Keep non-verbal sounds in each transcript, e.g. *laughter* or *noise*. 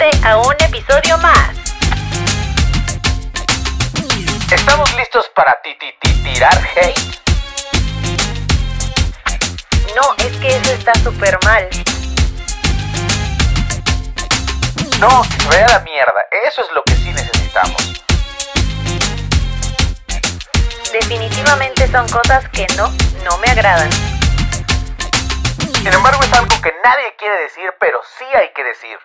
A un episodio más. ¿Estamos listos para ti, ti, ti- tirar hate? No, es que eso está súper mal. No, que se vaya la mierda. Eso es lo que sí necesitamos. Definitivamente son cosas que no, no me agradan. Sin embargo, es algo que nadie quiere decir, pero sí hay que decir.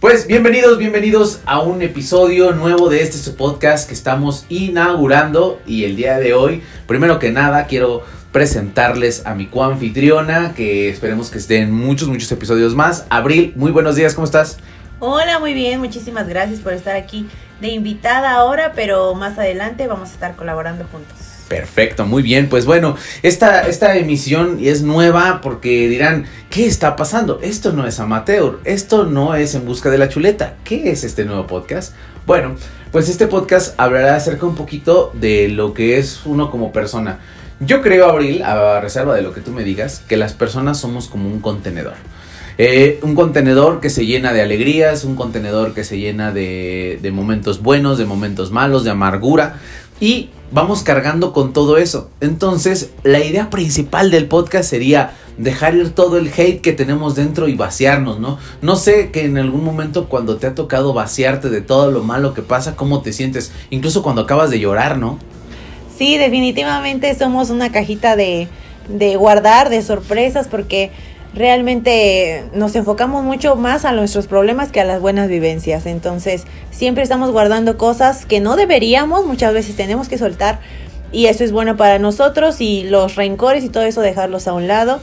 Pues bienvenidos, bienvenidos a un episodio nuevo de este su podcast que estamos inaugurando y el día de hoy, primero que nada, quiero presentarles a mi coanfitriona que esperemos que estén muchos, muchos episodios más. Abril, muy buenos días, ¿cómo estás? Hola, muy bien, muchísimas gracias por estar aquí de invitada ahora, pero más adelante vamos a estar colaborando juntos. Perfecto, muy bien. Pues bueno, esta, esta emisión es nueva porque dirán, ¿qué está pasando? Esto no es amateur, esto no es en busca de la chuleta. ¿Qué es este nuevo podcast? Bueno, pues este podcast hablará acerca un poquito de lo que es uno como persona. Yo creo, Abril, a reserva de lo que tú me digas, que las personas somos como un contenedor. Eh, un contenedor que se llena de alegrías, un contenedor que se llena de, de momentos buenos, de momentos malos, de amargura. Y vamos cargando con todo eso. Entonces, la idea principal del podcast sería dejar ir todo el hate que tenemos dentro y vaciarnos, ¿no? No sé que en algún momento cuando te ha tocado vaciarte de todo lo malo que pasa, cómo te sientes, incluso cuando acabas de llorar, ¿no? Sí, definitivamente somos una cajita de, de guardar, de sorpresas, porque realmente nos enfocamos mucho más a nuestros problemas que a las buenas vivencias. Entonces, siempre estamos guardando cosas que no deberíamos, muchas veces tenemos que soltar. Y eso es bueno para nosotros y los rencores y todo eso dejarlos a un lado.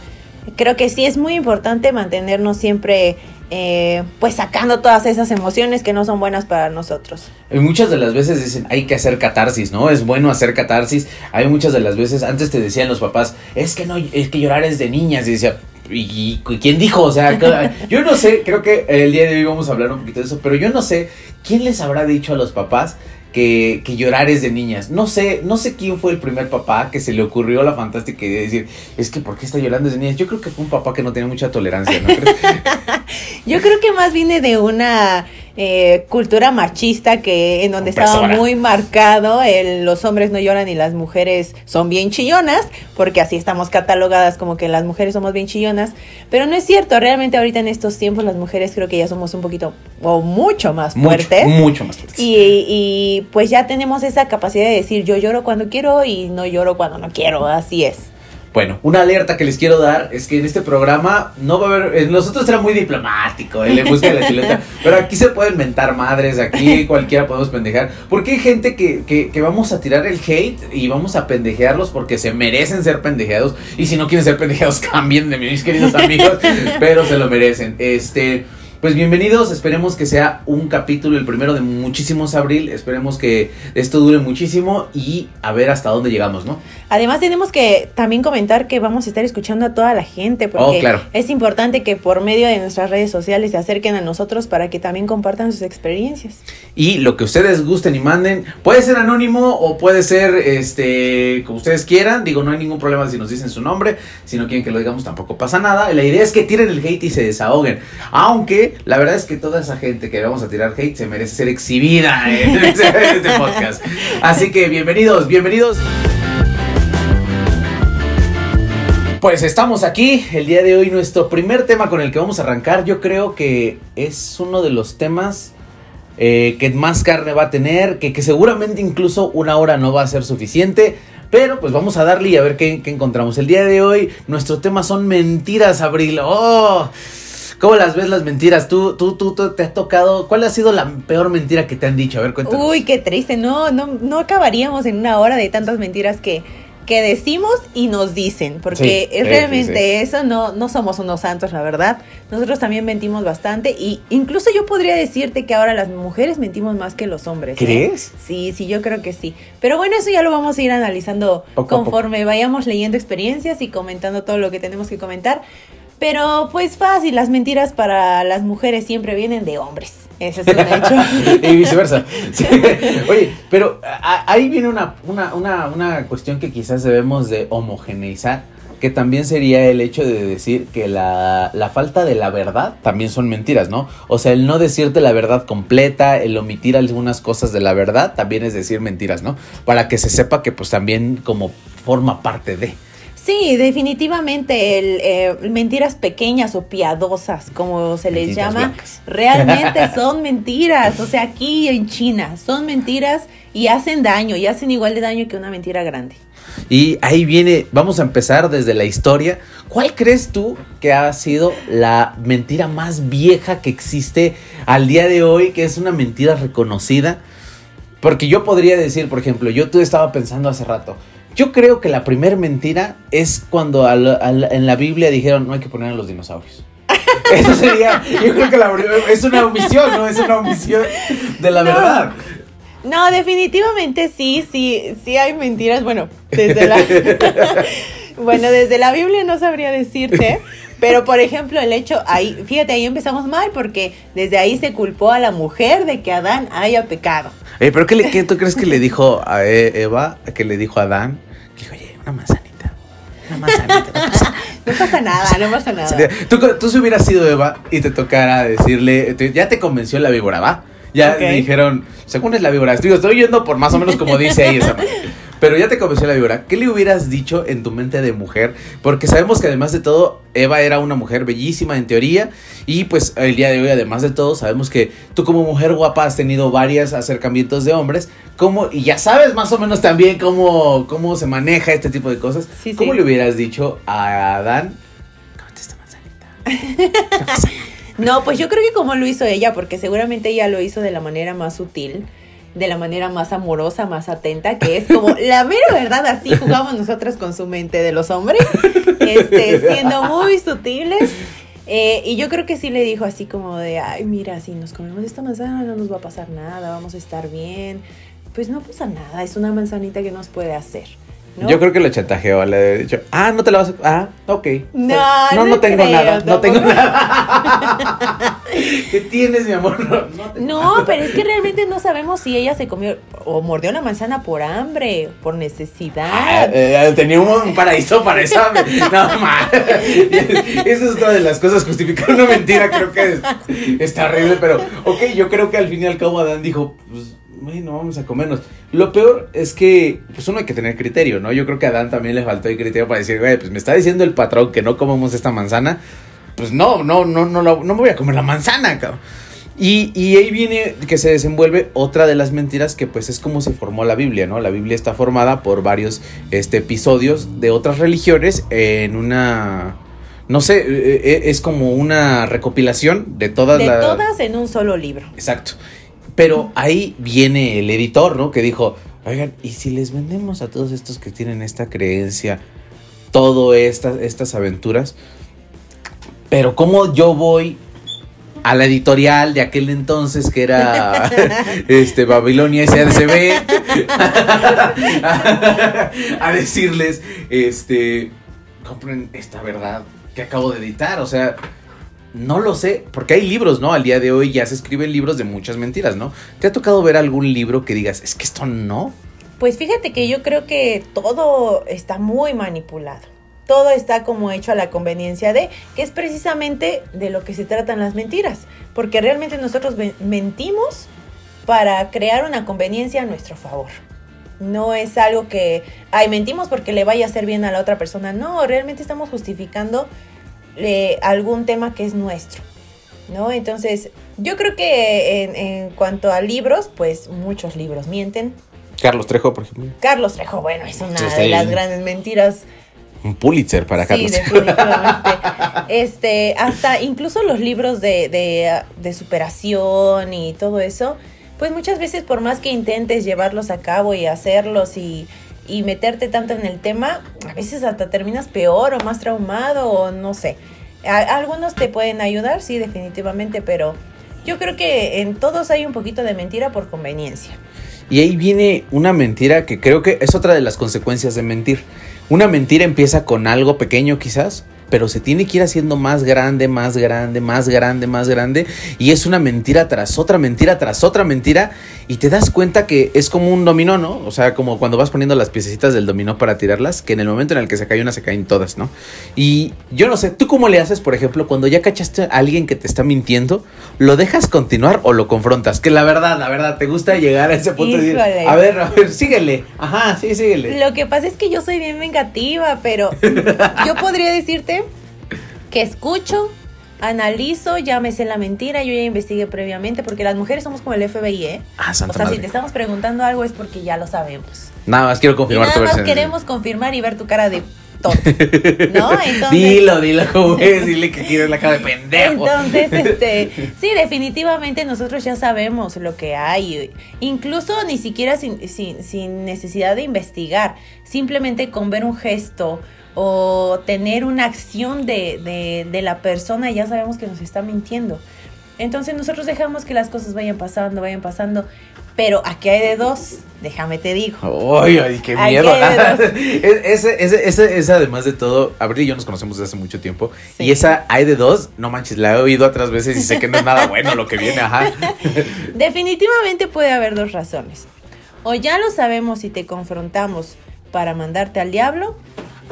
Creo que sí es muy importante mantenernos siempre eh, pues sacando todas esas emociones que no son buenas para nosotros. Y muchas de las veces dicen, hay que hacer catarsis, ¿no? Es bueno hacer catarsis. Hay muchas de las veces, antes te decían los papás, es que no, es que llorar es de niñas. Y decía, ¿y, quién dijo? O sea, *laughs* yo no sé, creo que el día de hoy vamos a hablar un poquito de eso, pero yo no sé quién les habrá dicho a los papás que, que llorar es de niñas. No sé, no sé quién fue el primer papá que se le ocurrió la fantástica idea de decir, es que ¿por qué está llorando es de niñas? Yo creo que fue un papá que no tenía mucha tolerancia, ¿no? *laughs* Yo creo que más viene de una eh, cultura machista que en donde estaba muy marcado el los hombres no lloran y las mujeres son bien chillonas, porque así estamos catalogadas como que las mujeres somos bien chillonas, pero no es cierto, realmente ahorita en estos tiempos las mujeres creo que ya somos un poquito o mucho más mucho, fuertes. mucho más fuertes. Y, y pues ya tenemos esa capacidad de decir yo lloro cuando quiero y no lloro cuando no quiero, así es. Bueno, una alerta que les quiero dar es que en este programa no va a haber. eh, Nosotros era muy diplomático, el en busca la chuleta. *laughs* pero aquí se pueden mentar madres, aquí *laughs* cualquiera podemos pendejar. Porque hay gente que, que, que vamos a tirar el hate y vamos a pendejearlos porque se merecen ser pendejeados. Y si no quieren ser pendejeados, *laughs* cambien de mis queridos amigos, pero se lo merecen. Este. Pues bienvenidos, esperemos que sea un capítulo, el primero de muchísimos abril, esperemos que esto dure muchísimo y a ver hasta dónde llegamos, ¿no? Además tenemos que también comentar que vamos a estar escuchando a toda la gente porque Oh, claro. es importante que por medio de nuestras redes sociales se acerquen a nosotros para que también compartan sus experiencias. Y lo que ustedes gusten y manden, puede ser anónimo o puede ser este como ustedes quieran. Digo, no hay ningún problema si nos dicen su nombre. Si no quieren que lo digamos, tampoco pasa nada. La idea es que tiren el hate y se desahoguen. Aunque la verdad es que toda esa gente que vamos a tirar hate se merece ser exhibida en *laughs* este, podcast. Así que bienvenidos, bienvenidos. Pues estamos aquí, el día de hoy nuestro primer tema con el que vamos a arrancar, yo creo que es uno de los temas eh, que más carne va a tener, que, que seguramente incluso una hora no va a ser suficiente, pero pues vamos a darle y a ver qué, qué encontramos. El día de hoy nuestro tema son mentiras, Abril. ¡Oh! ¿Cómo las ves las mentiras? ¿Tú, tú, tú, tú te has tocado? ¿Cuál ha sido la peor mentira que te han dicho? A ver, cuéntanos. Uy, qué triste, no, no, no acabaríamos en una hora de tantas mentiras que, que decimos y nos dicen, porque Sí, es realmente sí, sí. eso, no, no somos unos santos, la verdad. Nosotros también mentimos bastante y incluso yo podría decirte que ahora las mujeres mentimos más que los hombres. ¿eh? ¿Crees? Sí, sí, yo creo que sí. Pero bueno, eso ya lo vamos a ir analizando Poco a poco. conforme vayamos leyendo experiencias y comentando todo lo que tenemos que comentar. Pero pues fácil, las mentiras para las mujeres siempre vienen de hombres. Ese es un *laughs* hecho. y viceversa. Sí. Oye, pero a- ahí viene una, una, una, una cuestión que quizás debemos de homogeneizar. que también sería el hecho de decir que la, la falta de la verdad también son mentiras, ¿no? O sea, el no decirte la verdad completa, el omitir algunas cosas de la verdad, también es decir mentiras, ¿no? Para que se sepa que pues también como forma parte de. Sí, definitivamente el, eh, mentiras pequeñas o piadosas, como se les Mentiras llama, blancas. *laughs* realmente son mentiras. O sea, aquí en China son mentiras y hacen daño, y hacen igual de daño que una mentira grande. Y ahí viene, vamos a empezar desde la historia. ¿Cuál crees tú que ha sido la mentira más vieja que existe al día de hoy, que es una mentira reconocida? Porque yo podría decir, por ejemplo, yo tú estaba pensando hace rato, yo creo que la primera mentira es cuando al- al- en la Biblia dijeron no hay que poner a los dinosaurios. *laughs* Eso sería, yo creo que la, es una omisión, ¿no? Es una omisión de la No. verdad. No, definitivamente sí, sí, sí hay mentiras. Bueno, desde la, *laughs* bueno, desde la Biblia no sabría decirte, pero por ejemplo el hecho, ahí, fíjate, ahí empezamos mal porque desde ahí se culpó a la mujer de que Adán haya pecado. Eh, pero ¿qué, le- qué tú crees que le dijo a E- Eva? Que le dijo a Adán. Una manzanita. Una manzanita. no pasa nada". *laughs* No pasa nada, no pasa nada. Tú, tú si hubieras sido Eva y te tocara decirle, te- ya te convenció la víbora, ¿va? Ya Ok. dijeron, según es la víbora, Digo, estoy yendo por más o menos como dice ahí esa. Pero ya te convenció la víbora. ¿Qué le hubieras dicho en tu mente de mujer? Porque sabemos que además de todo, Eva era una mujer bellísima en teoría. Y pues el día de hoy, además de todo, sabemos que tú como mujer guapa has tenido varios acercamientos de hombres. ¿Cómo, y ya sabes más o menos también cómo, cómo se maneja este tipo de cosas. Sí, ¿Cómo sí. le hubieras dicho a Adán? Esta manzanita. *laughs* No, pues yo creo que como lo hizo ella, porque seguramente ella lo hizo de la manera más sutil, de la manera más amorosa, más atenta, que es como *laughs* la mera verdad, así jugamos nosotras con su mente de los hombres, este, siendo muy sutiles. Eh, y yo creo que sí le dijo así como de, ay, mira, si nos comemos esta manzana no nos va a pasar nada, vamos a estar bien. Pues no pasa nada, es una manzanita que nos puede hacer. ¿No? Yo creo que lo chantajeó, le he dicho, ah, no te la vas a... Ah, ok. No, no, no tengo creo, nada, no tengo nada. *laughs* ¿Qué tienes, mi amor? No, pero es que realmente no sabemos si ella se comió o mordió la manzana por hambre, por Ah, necesidad. eh, tenía un paraíso para esa. No, ma. *laughs* Esa es otra de las cosas. Justificar una mentira creo que es, es terrible. Pero, ok, yo creo que al fin y al cabo Adán dijo, pues, bueno, vamos a comernos. Lo peor es que, pues uno hay que tener criterio, ¿no? Yo creo que a Adán también le faltó el criterio para decir, güey, pues me está diciendo el patrón que no comemos esta manzana. Pues no, no, no, no, no me voy a comer la manzana, cabrón. Y, y ahí viene que se desenvuelve otra de las mentiras que pues es como se formó la Biblia, ¿no? La Biblia está formada por varios este, episodios de otras religiones en una... No sé, eh, eh, es como una recopilación de todas de las... todas en un solo libro. Exacto. Pero ahí viene el editor, ¿no? Que dijo, oigan, ¿y si les vendemos a todos estos que tienen esta creencia, todo estas, estas aventuras? Pero ¿cómo yo voy a la editorial de aquel entonces que era *laughs* este Babilonia SADCB *laughs* a decirles, este, compren esta verdad que acabo de editar, o sea, no lo sé, porque hay libros, ¿no? Al día de hoy ya se escriben libros de muchas mentiras, ¿no? ¿Te ha tocado ver algún libro que digas, es que esto no? Pues fíjate que yo creo que todo está muy manipulado. Todo está como hecho a la conveniencia de, que es precisamente de lo que se tratan las mentiras. Porque realmente nosotros mentimos para crear una conveniencia a nuestro favor. No es algo que, ay, mentimos porque le vaya a hacer bien a la otra persona. No, realmente estamos justificando algún tema que es nuestro. ¿No? Entonces, yo creo que en, en cuanto a libros, pues muchos libros mienten, Carlos Trejo, por ejemplo. Carlos Trejo, bueno, es una de las grandes mentiras. Un Pulitzer para Sí, Carlos definitivamente. *laughs* Este, hasta incluso los libros de, de, de superación y todo eso, pues muchas veces por más que intentes llevarlos a cabo y hacerlos y, y meterte tanto en el tema, a veces hasta terminas peor o más traumado o no sé. Algunos te pueden ayudar, sí, definitivamente, pero yo creo que en todos hay un poquito de mentira por conveniencia. Y ahí viene una mentira que creo que es otra de las consecuencias de mentir. Una mentira empieza con algo pequeño quizás, pero se tiene que ir haciendo más grande, más grande, más grande, más grande. Y es una mentira tras otra mentira, tras otra mentira. Y te das cuenta que es como un dominó, ¿no? O sea, como cuando vas poniendo las piececitas del dominó para tirarlas, que en el momento en el que se cae una se caen todas, ¿no? Y yo no sé, ¿tú cómo le haces, por ejemplo, cuando ya cachaste a alguien que te está mintiendo, lo dejas continuar o lo confrontas? Que la verdad, la verdad, te gusta llegar a ese punto de decir, a ver, a ver, síguele. Ajá, sí, síguele. Lo que pasa es que yo soy bien vengativa, pero yo podría decirte que escucho, analizo, ya me sé la mentira, yo ya investigué previamente, porque las mujeres somos como el FBI, ¿eh? Ah, O santa sea, si te estamos preguntando algo es porque ya lo sabemos. Nada más quiero Y confirmar tu nada más queremos confirmar y ver tu cara de tonto, ¿no? *laughs* Entonces, Dilo, dilo como es, dile que quieres la cara de pendejo. Entonces, este, *laughs* sí, definitivamente nosotros ya sabemos lo que hay. Incluso ni siquiera sin, sin, sin necesidad de investigar. Simplemente con ver un gesto o tener una acción de, de, de la persona ya sabemos que nos está mintiendo. Entonces nosotros dejamos que las cosas vayan pasando, vayan pasando. Pero aquí hay de dos, déjame te digo. Ay, ay, qué miedo. ese, ese, ese, ese, además de todo, Abril y yo nos conocemos desde hace mucho tiempo. Sí. Y esa hay de dos, no manches, la he oído otras veces y sé que no es nada bueno lo que viene, ajá. *laughs* Definitivamente puede haber dos razones. O ya lo sabemos y te confrontamos para mandarte al diablo,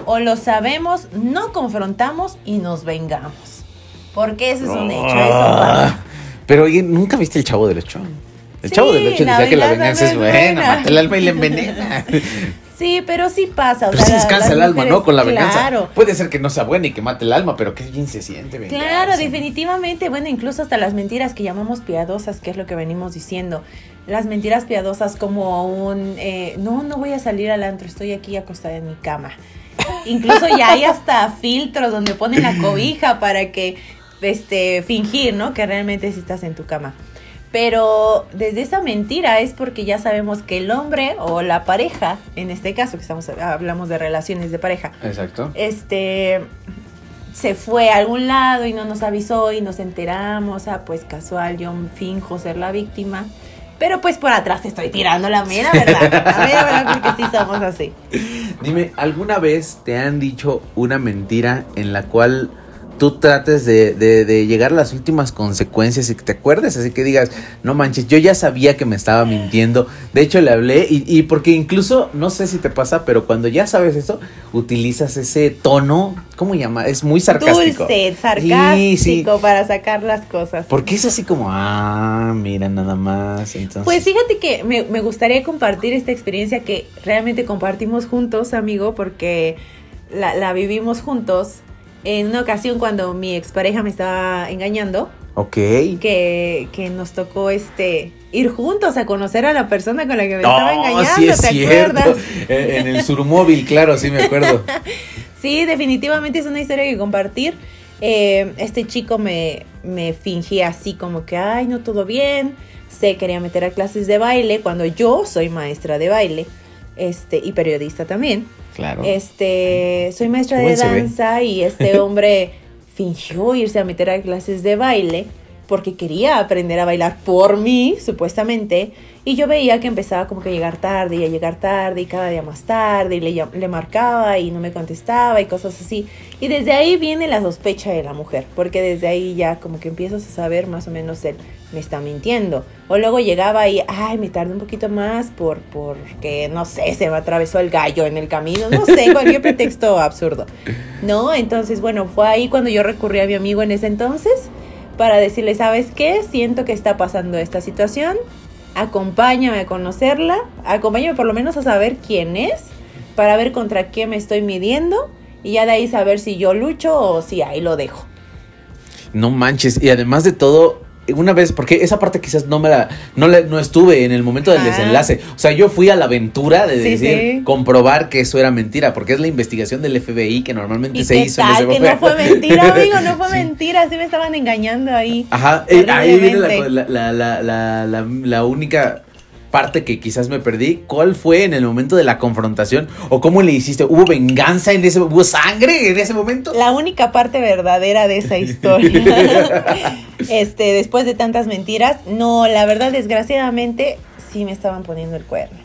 o lo sabemos, no confrontamos y nos vengamos. Porque ese es un hecho, eso pasa. Ah, Pero oye, ¿nunca viste el chavo del ocho? El Sí, chavo del ocho decía que la venganza venganza es buena, mata el alma y la envenena. *laughs* Sí, pero sí pasa. o Pero sea, sí la- descansa el alma, mujeres- ¿no? Con la venganza. Claro. Puede ser que no sea buena y que mate el alma, pero qué bien se siente vengarse. Claro, definitivamente. Bueno, incluso hasta las mentiras que llamamos piadosas, que es lo que venimos diciendo. Las mentiras piadosas como un, eh, no, no voy a salir al antro, estoy aquí acostada en mi cama. Incluso ya hay hasta filtros donde ponen la cobija para que, este, fingir, ¿no? Que realmente sí estás en tu cama. Pero desde esa mentira es porque ya sabemos que el hombre o la pareja, en este caso que estamos hablamos de relaciones de pareja, Exacto. este se fue a algún lado y no nos avisó y nos enteramos, ah, pues casual, yo finjo ser la víctima. Pero pues por atrás te estoy tirando la mera verdad, la mera verdad porque sí somos así. Dime, ¿alguna vez te han dicho una mentira en la cual tú trates de, de- de llegar a las últimas consecuencias y que te acuerdes? Así que digas, no manches, yo ya sabía que me estaba mintiendo. De hecho, le hablé y, y porque incluso, no sé si te pasa, pero cuando ya sabes eso, utilizas ese tono, ¿cómo llama? Es muy sarcástico. Dulce, sarcástico Sí, sí. para sacar las cosas. Porque es así como, ah, mira nada más. Entonces, Pues fíjate que me, me gustaría compartir esta experiencia que realmente compartimos juntos, amigo, porque la, la vivimos juntos. En una ocasión cuando mi expareja me estaba engañando, ok. que, que nos tocó este ir juntos a conocer a la persona con la que me estaba engañando, sí es ¿te cierto. acuerdas? Eh, En el surmóvil, claro, sí me acuerdo. *laughs* Sí, definitivamente es una historia que compartir. Eh, este chico me, me fingía así como que, ay, no, todo bien. Se quería meter a clases de baile cuando yo soy maestra de baile este, y periodista también. Claro. Este, soy maestra de danza y este hombre *laughs* fingió irse a meter a clases de baile porque quería aprender a bailar por mí, supuestamente, y yo veía que empezaba como que a llegar tarde y a llegar tarde y cada día más tarde y le, marcaba y no me contestaba y cosas así. Y desde ahí viene la sospecha de la mujer, porque desde ahí ya como que empiezas a saber más o menos él me está mintiendo. O luego llegaba y, ay, me tardé un poquito más por porque, no sé, se me atravesó el gallo en el camino, no sé, cualquier pretexto absurdo. ¿No? Entonces, bueno, fue ahí cuando yo recurrí a mi amigo en ese entonces para decirle, ¿sabes qué? Siento que está pasando esta situación, acompáñame a conocerla, acompáñame por lo menos a saber quién es, para ver contra qué me estoy midiendo y ya de ahí saber si yo lucho o si ahí lo dejo. No manches. Y además de todo, una vez, porque esa parte quizás no me la, no, la- no estuve en el momento del Ah. desenlace. O sea, yo fui a la aventura de Sí, decir, sí. comprobar que eso era mentira, porque es la investigación del FBI que normalmente ¿Y se hizo en tal? ese Que no fue mentira, *laughs* amigo, no fue Sí. mentira, sí me estaban engañando ahí. Ajá, eh, ahí viene la, la única parte que quizás me perdí. ¿Cuál fue en el momento de la confrontación? ¿O cómo le hiciste? ¿Hubo venganza en ese ¿Hubo sangre en ese momento? La única parte verdadera de esa historia. *laughs* este, después de tantas mentiras, no, la verdad, desgraciadamente, sí me estaban poniendo el cuerno.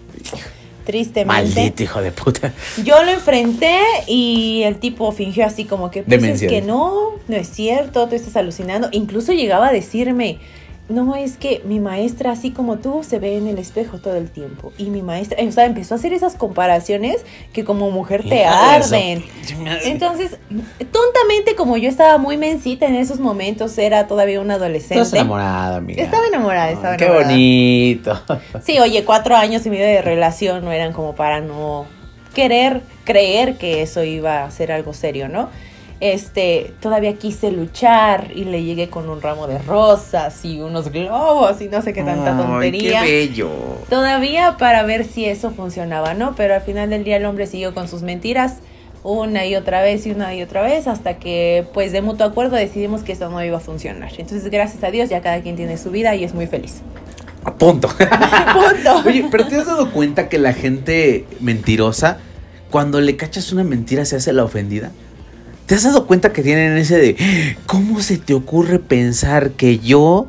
Tristemente. Maldito hijo de puta. Yo lo enfrenté y el tipo fingió así como que, pues es que no, no es cierto, tú estás alucinando. Incluso llegaba a decirme, no es que mi maestra, así como tú, se ve en el espejo todo el tiempo. Y mi maestra, o sea, empezó a hacer esas comparaciones que como mujer te arden. Entonces, tontamente, como yo estaba muy mensita en esos momentos, era todavía una adolescente. Estás enamorada, amiga. Estaba enamorada, estaba Ay, Qué enamorada. bonito. Sí, oye, cuatro años y medio de relación no eran como para no querer creer que eso iba a ser algo serio, ¿no? Este, todavía quise luchar y le llegué con un ramo de rosas y unos globos y no sé qué tanta Ay, tontería. Qué bello. Todavía para ver si eso funcionaba, ¿no? Pero al final del día el hombre siguió con sus mentiras una y otra vez y una y otra vez hasta que pues de mutuo acuerdo decidimos que eso no iba a funcionar. Entonces gracias a Dios ya cada quien tiene su vida y es muy feliz. A *laughs* punto. Punto. Oye, pero ¿te has dado cuenta que la gente mentirosa, cuando le cachas una mentira, se hace la ofendida? ¿Te has dado cuenta que tienen ese de, ¿cómo se te ocurre pensar que yo,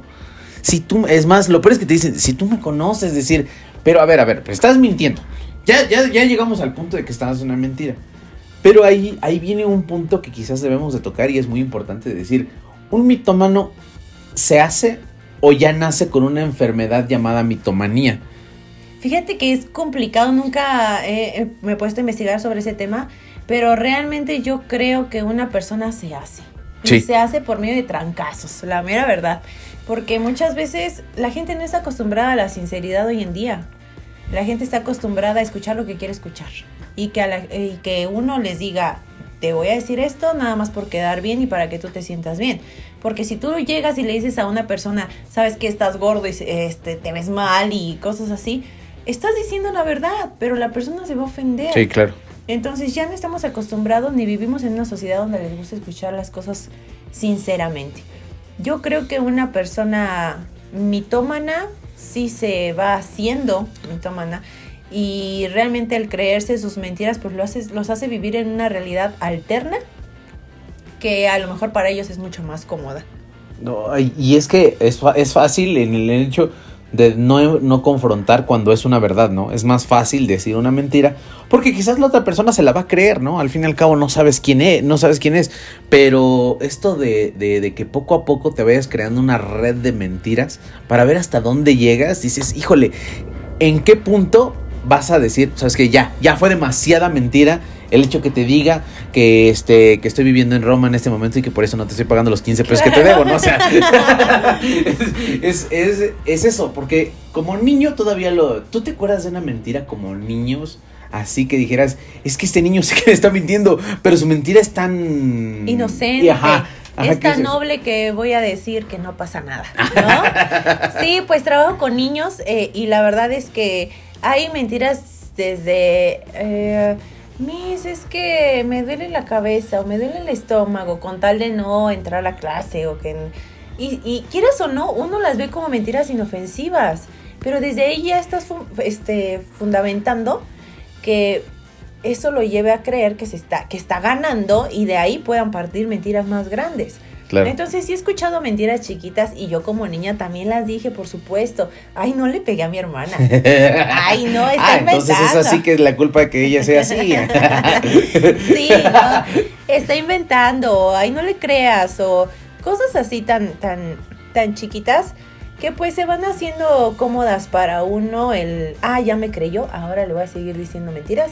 si tú, es más, lo peor es que te dicen, si tú me conoces, decir, pero a ver, a ver, estás mintiendo. Ya, ya, ya llegamos al punto de que estás una mentira. Pero ahí, ahí viene un punto que quizás debemos de tocar y es muy importante decir, un mitómano se hace o ya nace con una enfermedad llamada mitomanía. Fíjate que es complicado, nunca me he puesto a investigar sobre ese tema, pero realmente yo creo que una persona se hace. Sí. Y se hace por medio de trancazos, la mera verdad. Porque muchas veces la gente no está acostumbrada a la sinceridad hoy en día. La gente está acostumbrada a escuchar lo que quiere escuchar. Y que, a la- y que uno les diga, te voy a decir esto nada más por quedar bien y para que tú te sientas bien. Porque si tú llegas y le dices a una persona, sabes que estás gordo y este, te ves mal y cosas así, estás diciendo la verdad, pero la persona se va a ofender. claro. Entonces ya no estamos acostumbrados ni vivimos en una sociedad donde les gusta escuchar las cosas sinceramente. Yo creo que una persona mitómana sí se va haciendo mitómana y realmente al creerse sus mentiras pues lo hace, los hace vivir en una realidad alterna que a lo mejor para ellos es mucho más cómoda. No, y es que es, es fácil en el hecho de no, no confrontar cuando es una verdad, ¿no? Es más fácil decir una mentira porque quizás la otra persona se la va a creer, ¿no? Al fin y al cabo no sabes quién es, no sabes quién es. Pero esto de, de, de que poco a poco te vayas creando una red de mentiras para ver hasta dónde llegas, dices, híjole, ¿en qué punto vas a decir, sabes que ya, ya fue demasiada mentira el hecho que te diga que este que estoy viviendo en Roma en este momento y que por eso no te estoy pagando los 15 pesos que te debo, ¿no? O sea, *laughs* es, es, es eso, porque como niño todavía lo... ¿Tú te acuerdas de una mentira como niños? Así que dijeras, es que este niño sí que me está mintiendo, pero su mentira es tan... Inocente. Y ajá, ajá, es ¿qué tan noble que voy a decir que no pasa nada, ¿no? *laughs* sí, pues trabajo con niños eh, y la verdad es que hay mentiras desde... eh, Miss, es que me duele la cabeza o me duele el estómago con tal de no entrar a la clase o que... Y, y quieras o no, uno las ve como mentiras inofensivas, pero desde ahí ya estás este, fundamentando que eso lo lleve a creer que se está que está ganando y de ahí puedan partir mentiras más grandes. Claro. Entonces sí he escuchado mentiras chiquitas y yo como niña también las dije, por supuesto. Ay, no le pegué a mi hermana. *laughs* Ay, no, está ah, entonces es inventando. así que es la culpa de que ella sea así. *laughs* Sí, no, *laughs* está inventando, ay, no le creas, o cosas así tan, tan, tan chiquitas que pues se van haciendo cómodas para uno el, ah, ya me creyó, ahora le voy a seguir diciendo mentiras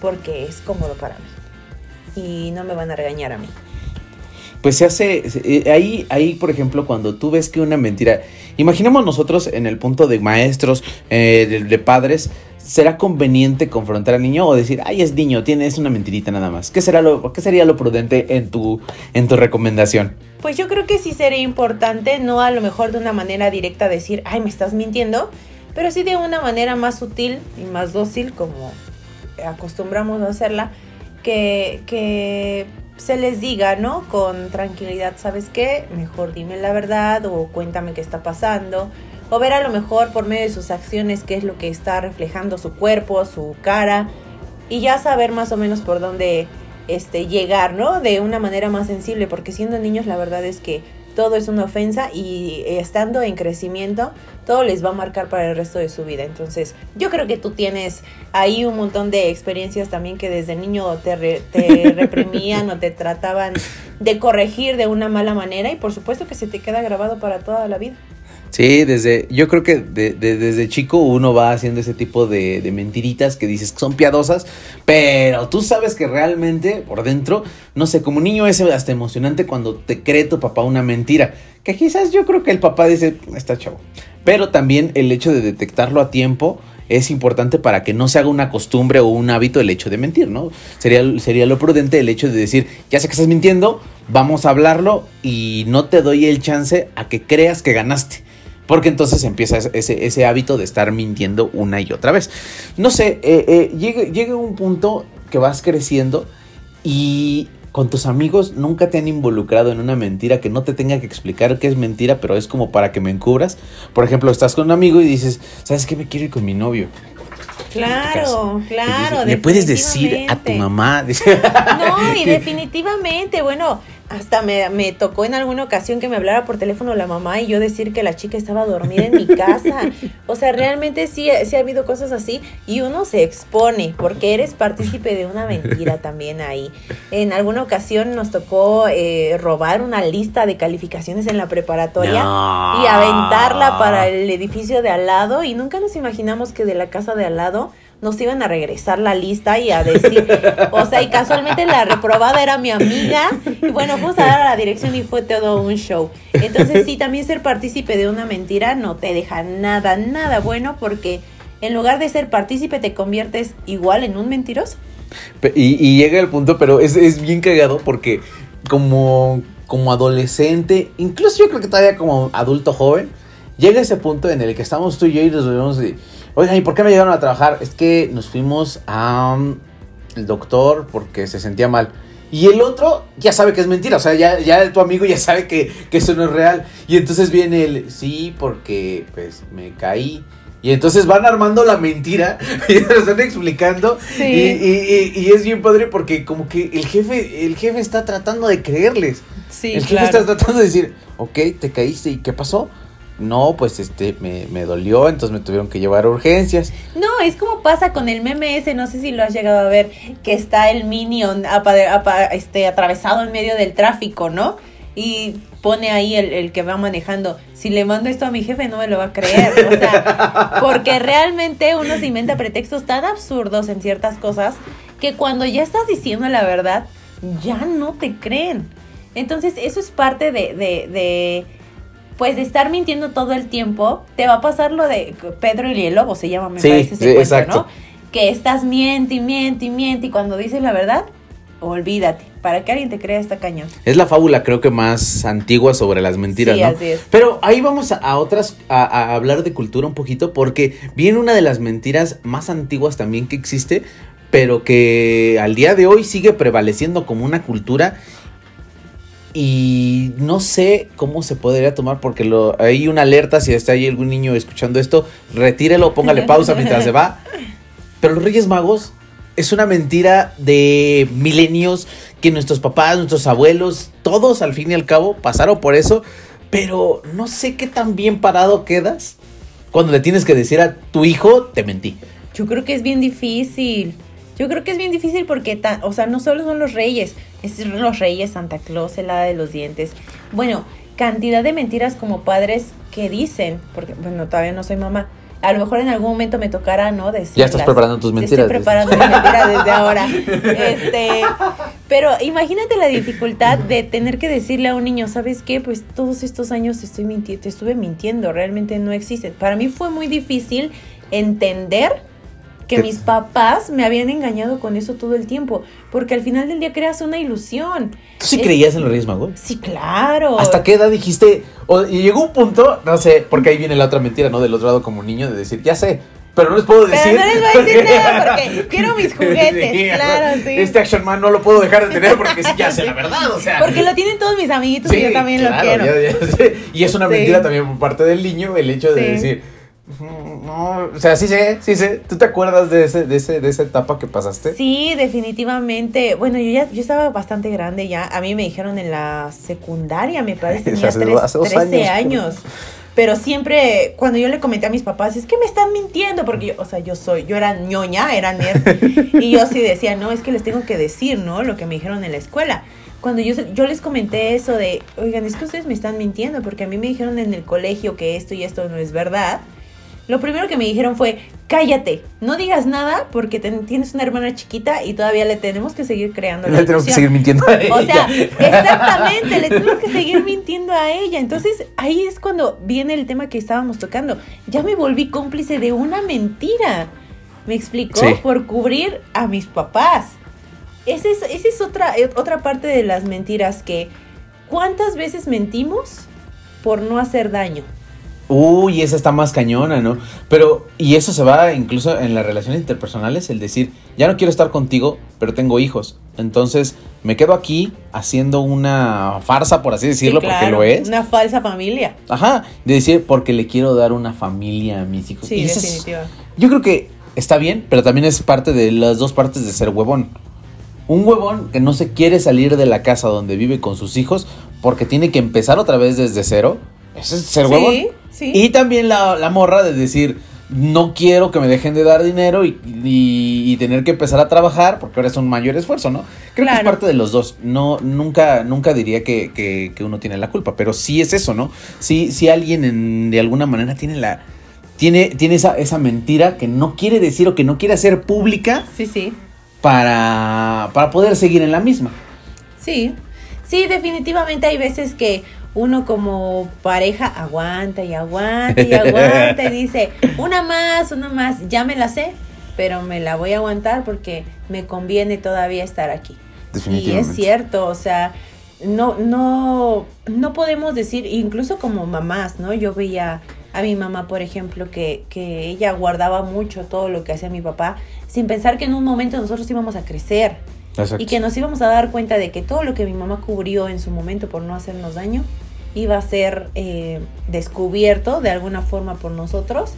porque es cómodo para mí. Y no me van a regañar a mí. Pues se hace, eh, ahí, ahí, por ejemplo, cuando tú ves que una mentira, imaginemos nosotros en el punto de maestros, eh, de, de padres, ¿será conveniente confrontar al niño o decir, ay, es niño, tiene, es una mentirita nada más? ¿Qué, será lo, qué sería lo prudente en tu, en tu recomendación? Pues yo creo que sí sería importante, no a lo mejor de una manera directa decir, ay, me estás mintiendo, pero sí de una manera más sutil y más dócil, como acostumbramos a hacerla, que, que se les diga, ¿no? Con tranquilidad, ¿sabes qué? Mejor dime la verdad o cuéntame qué está pasando. O ver a lo mejor por medio de sus acciones qué es lo que está reflejando su cuerpo, su cara. Y ya saber más o menos por dónde este, llegar, ¿no? De una manera más sensible, porque siendo niños la verdad es que todo es una ofensa y eh, estando en crecimiento, todo les va a marcar para el resto de su vida. Entonces, yo creo que tú tienes ahí un montón de experiencias también que desde niño te, re- te *laughs* reprimían o te trataban de corregir de una mala manera y por supuesto que se te queda grabado para toda la vida. Sí, desde, yo creo que de- de- desde chico uno va haciendo ese tipo de, de mentiritas que dices que son piadosas, pero tú sabes que realmente por dentro, no sé, como niño es hasta emocionante cuando te cree tu papá una mentira, que quizás yo creo que el papá dice, está chavo, pero también el hecho de detectarlo a tiempo es importante para que no se haga una costumbre o un hábito el hecho de mentir, ¿no? Sería, sería lo prudente el hecho de decir, ya sé que estás mintiendo, vamos a hablarlo y no te doy el chance a que creas que ganaste. Porque entonces empieza ese, ese hábito de estar mintiendo una y otra vez. No sé, eh, eh, llega, llega un punto que vas creciendo y con tus amigos nunca te han involucrado en una mentira que no te tenga que explicar qué es mentira, pero es como para que me encubras. Por ejemplo, estás con un amigo y dices, ¿sabes qué? Me quiero ir con mi novio. Claro, claro. ¿Le puedes decir a tu mamá? *laughs* No, y *laughs* que- definitivamente, bueno, hasta me, me tocó en alguna ocasión que me hablara por teléfono la mamá y yo decir que la chica estaba dormida en mi casa. O sea, realmente sí, sí ha habido cosas así y uno se expone porque eres partícipe de una mentira también ahí. En alguna ocasión nos tocó eh, robar una lista de calificaciones en la preparatoria No. y aventarla para el edificio de al lado y nunca nos imaginamos que de la casa de al lado nos iban a regresar la lista y a decir, *laughs* o sea, y casualmente la reprobada era mi amiga y bueno, fuimos a dar a la dirección y fue todo un show. Entonces sí, también ser partícipe de una mentira no te deja nada, nada bueno porque en lugar de ser partícipe te conviertes igual en un mentiroso. Y llega el punto, pero es, es bien cagado porque como, como adolescente, incluso yo creo que todavía como adulto joven, llega ese punto en el que estamos tú y yo y nos vemos de, oigan, ¿y por qué me llegaron a trabajar? Es que nos fuimos a um, el doctor porque se sentía mal. Y el otro ya sabe que es mentira, o sea, ya, ya tu amigo ya sabe que, que eso no es real. Y entonces viene el, sí, porque pues me caí. Y entonces van armando la mentira *laughs* y lo están explicando. Sí. Y, y- y- y es bien padre porque como que el jefe, el jefe está tratando de creerles. Sí, el jefe está tratando de decir, ok, te caíste y ¿qué pasó? No, pues este, me, me dolió, entonces me tuvieron que llevar a urgencias. No, es como pasa con el meme ese, no sé si lo has llegado a ver, que está el Minion apa- apa- este, atravesado en medio del tráfico, ¿no? Y pone ahí el, que va manejando, si le mando esto a mi jefe no me lo va a creer, o sea, porque realmente uno se inventa pretextos tan absurdos en ciertas cosas que cuando ya estás diciendo la verdad, ya no te creen. Entonces, eso es parte de, pues de estar mintiendo todo el tiempo, te va a pasar lo de Pedro y el lobo, se llama, me Sí, parece ese sí, cuento, exacto. ¿no? Que estás miente y miente y miente y cuando dices la verdad, olvídate. Para que alguien te crea esta cañón. Es la fábula creo que más antigua sobre las mentiras, Sí, ¿no? así es. Pero ahí vamos a, a otras, a, a hablar de cultura un poquito, porque viene una de las mentiras más antiguas también que existe, pero que al día de hoy sigue prevaleciendo como una cultura. Y no sé cómo se podría tomar, porque lo, hay una alerta, si está ahí algún niño escuchando esto, retírelo, póngale pausa mientras se va. Pero los Reyes Magos es una mentira de milenios que nuestros papás, nuestros abuelos, todos al fin y al cabo pasaron por eso, pero no sé qué tan bien parado quedas cuando le tienes que decir a tu hijo, te mentí. Yo creo que es bien difícil. Yo creo que es bien difícil porque, ta- o sea, no solo son los reyes, es los reyes, Santa Claus, el hada de los dientes. Bueno, cantidad de mentiras como padres que dicen, porque, bueno, todavía no soy mamá. A lo mejor en algún momento me tocará, ¿no? Decirlas. Ya estás preparando tus mentiras. Estoy preparando mis mentiras desde ahora. *laughs* Este, pero imagínate la dificultad de tener que decirle a un niño, ¿sabes qué? Pues todos estos años te estoy mintiendo, te estuve mintiendo, realmente no existen. Para mí fue muy difícil entender que mis papás me habían engañado con eso todo el tiempo, porque al final del día creas una ilusión. ¿Tú sí Es- creías en los Reyes Magos? Sí, claro. ¿Hasta qué edad dijiste? O, y llegó un punto, no sé, porque ahí viene la otra mentira, ¿no? Del otro lado como niño, de decir, ya sé, pero no les puedo Pero decir. no les voy a decir nada *laughs* porque quiero mis *laughs* juguetes, Sí, claro, sí. Este Action Man no lo puedo dejar de tener porque sí, ya sé la verdad, o sea. Porque lo tienen todos mis amiguitos y yo también claro, lo quiero. ya- ya. Y es una mentira también por parte del niño el hecho de decir, "Mm, no, o sea, sí sé, sí sé. ¿Tú te acuerdas de ese, de ese, de esa etapa que pasaste? Sí, definitivamente. Bueno, yo ya yo estaba bastante grande ya. A mí me dijeron en la secundaria, me parece, *laughs* tenía Hace tres- hace dos 13 años, años. Pero siempre, cuando yo le comenté a mis papás, es que me están mintiendo, porque yo, o sea, yo soy, yo era ñoña, era nerd, y yo sí decía, no, es que les tengo que decir, ¿no? Lo que me dijeron en la escuela. cuando yo, yo les comenté eso de, oigan, es que ustedes me están mintiendo porque a mí me dijeron en el colegio que esto y esto no es verdad. Lo primero que me dijeron fue, cállate, no digas nada porque tienes una hermana chiquita y todavía le tenemos que seguir creando la Le tenemos que ilusión". seguir mintiendo a ella. O sea, *laughs* exactamente, le tenemos que seguir mintiendo a ella. Entonces ahí es cuando viene el tema que estábamos tocando. Ya me volví cómplice de una mentira. ¿Me explicó? Sí. Por cubrir a mis papás. Esa es, esa es otra, otra parte de las mentiras que... ¿Cuántas veces mentimos por no hacer daño? Uy, esa está más cañona, ¿no? Pero, y eso se va incluso en las relaciones interpersonales, el decir, ya no quiero estar contigo, pero tengo hijos. Entonces, me quedo aquí haciendo una farsa, por así decirlo, Sí, porque lo es. Una falsa familia. Ajá, de decir, porque le quiero dar una familia a mis hijos. Sí, eso es- definitiva. yo creo que está bien, pero también es parte de las dos partes de ser huevón. Un huevón que no se quiere salir de la casa donde vive con sus hijos porque tiene que empezar otra vez desde cero. Ese es ser huevón. Sí. Y también la, la morra de decir, no quiero que me dejen de dar dinero y, y- y tener que empezar a trabajar porque ahora es un mayor esfuerzo, ¿no? Creo que es parte de los dos. No, nunca, nunca diría que, que- que uno tiene la culpa, pero sí es eso, ¿no? Sí, sí alguien en- de alguna manera tiene la. Tiene, tiene esa, esa mentira que no quiere decir o que no quiere hacer pública Sí, sí. para, para poder seguir en la misma. Sí, sí, definitivamente hay veces que uno como pareja aguanta y aguanta y aguanta y *laughs* dice, una más, una más, ya me la sé, pero me la voy a aguantar porque me conviene todavía estar aquí. Y es cierto, o sea, no, no, no podemos decir, incluso como mamás, ¿no? Yo veía a mi mamá, por ejemplo, que, que ella guardaba mucho todo lo que hacía mi papá, sin pensar que en un momento nosotros íbamos a crecer Y que nos íbamos a dar cuenta de que todo lo que mi mamá cubrió en su momento por no hacernos daño iba a ser eh, descubierto de alguna forma por nosotros.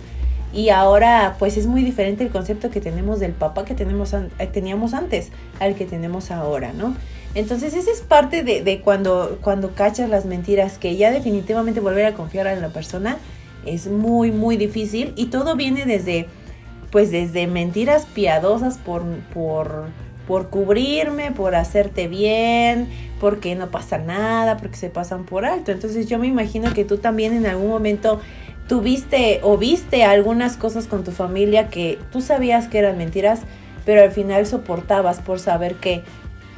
Y ahora pues es muy diferente el concepto que tenemos del papá que eh, teníamos antes al que tenemos ahora, ¿no? Entonces esa es parte de, cuando, cuando cachas las mentiras, que ya definitivamente volver a confiar en la persona es muy, muy difícil. Y todo viene desde, pues desde mentiras piadosas por, por cubrirme, por hacerte bien, porque no pasa nada, porque se pasan por alto. Entonces yo me imagino que tú también en algún momento tuviste o viste algunas cosas con tu familia que tú sabías que eran mentiras, pero al final soportabas por saber que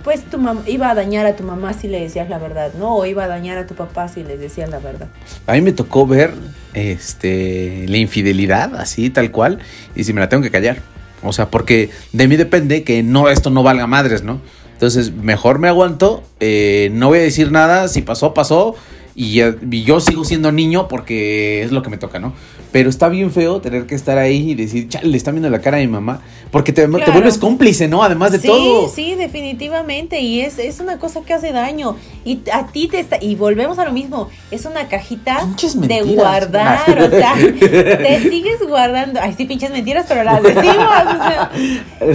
pues tu mamá iba a dañar a tu mamá si le decías la verdad, ¿no? O iba a dañar a tu papá si les decías la verdad. A mí me tocó ver este la infidelidad, así, tal cual, y si me la tengo que callar. O sea, porque de mí depende que no, esto no valga madres, ¿no? Entonces, mejor me aguanto, eh, no voy a decir nada, si pasó, pasó, y, ya- y yo sigo siendo niño porque es lo que me toca, ¿no? Pero está bien feo tener que estar ahí y decir, chale, le está viendo la cara a mi mamá, porque te, vuelves cómplice, ¿no? Además de sí, todo. Sí, definitivamente. Y es, es una cosa que hace daño. Y a ti te está. Y volvemos a lo mismo. Es una cajita de guardar. O sea, *laughs* te sigues guardando. Ay, sí, pinches mentiras, pero las decimos. o sea,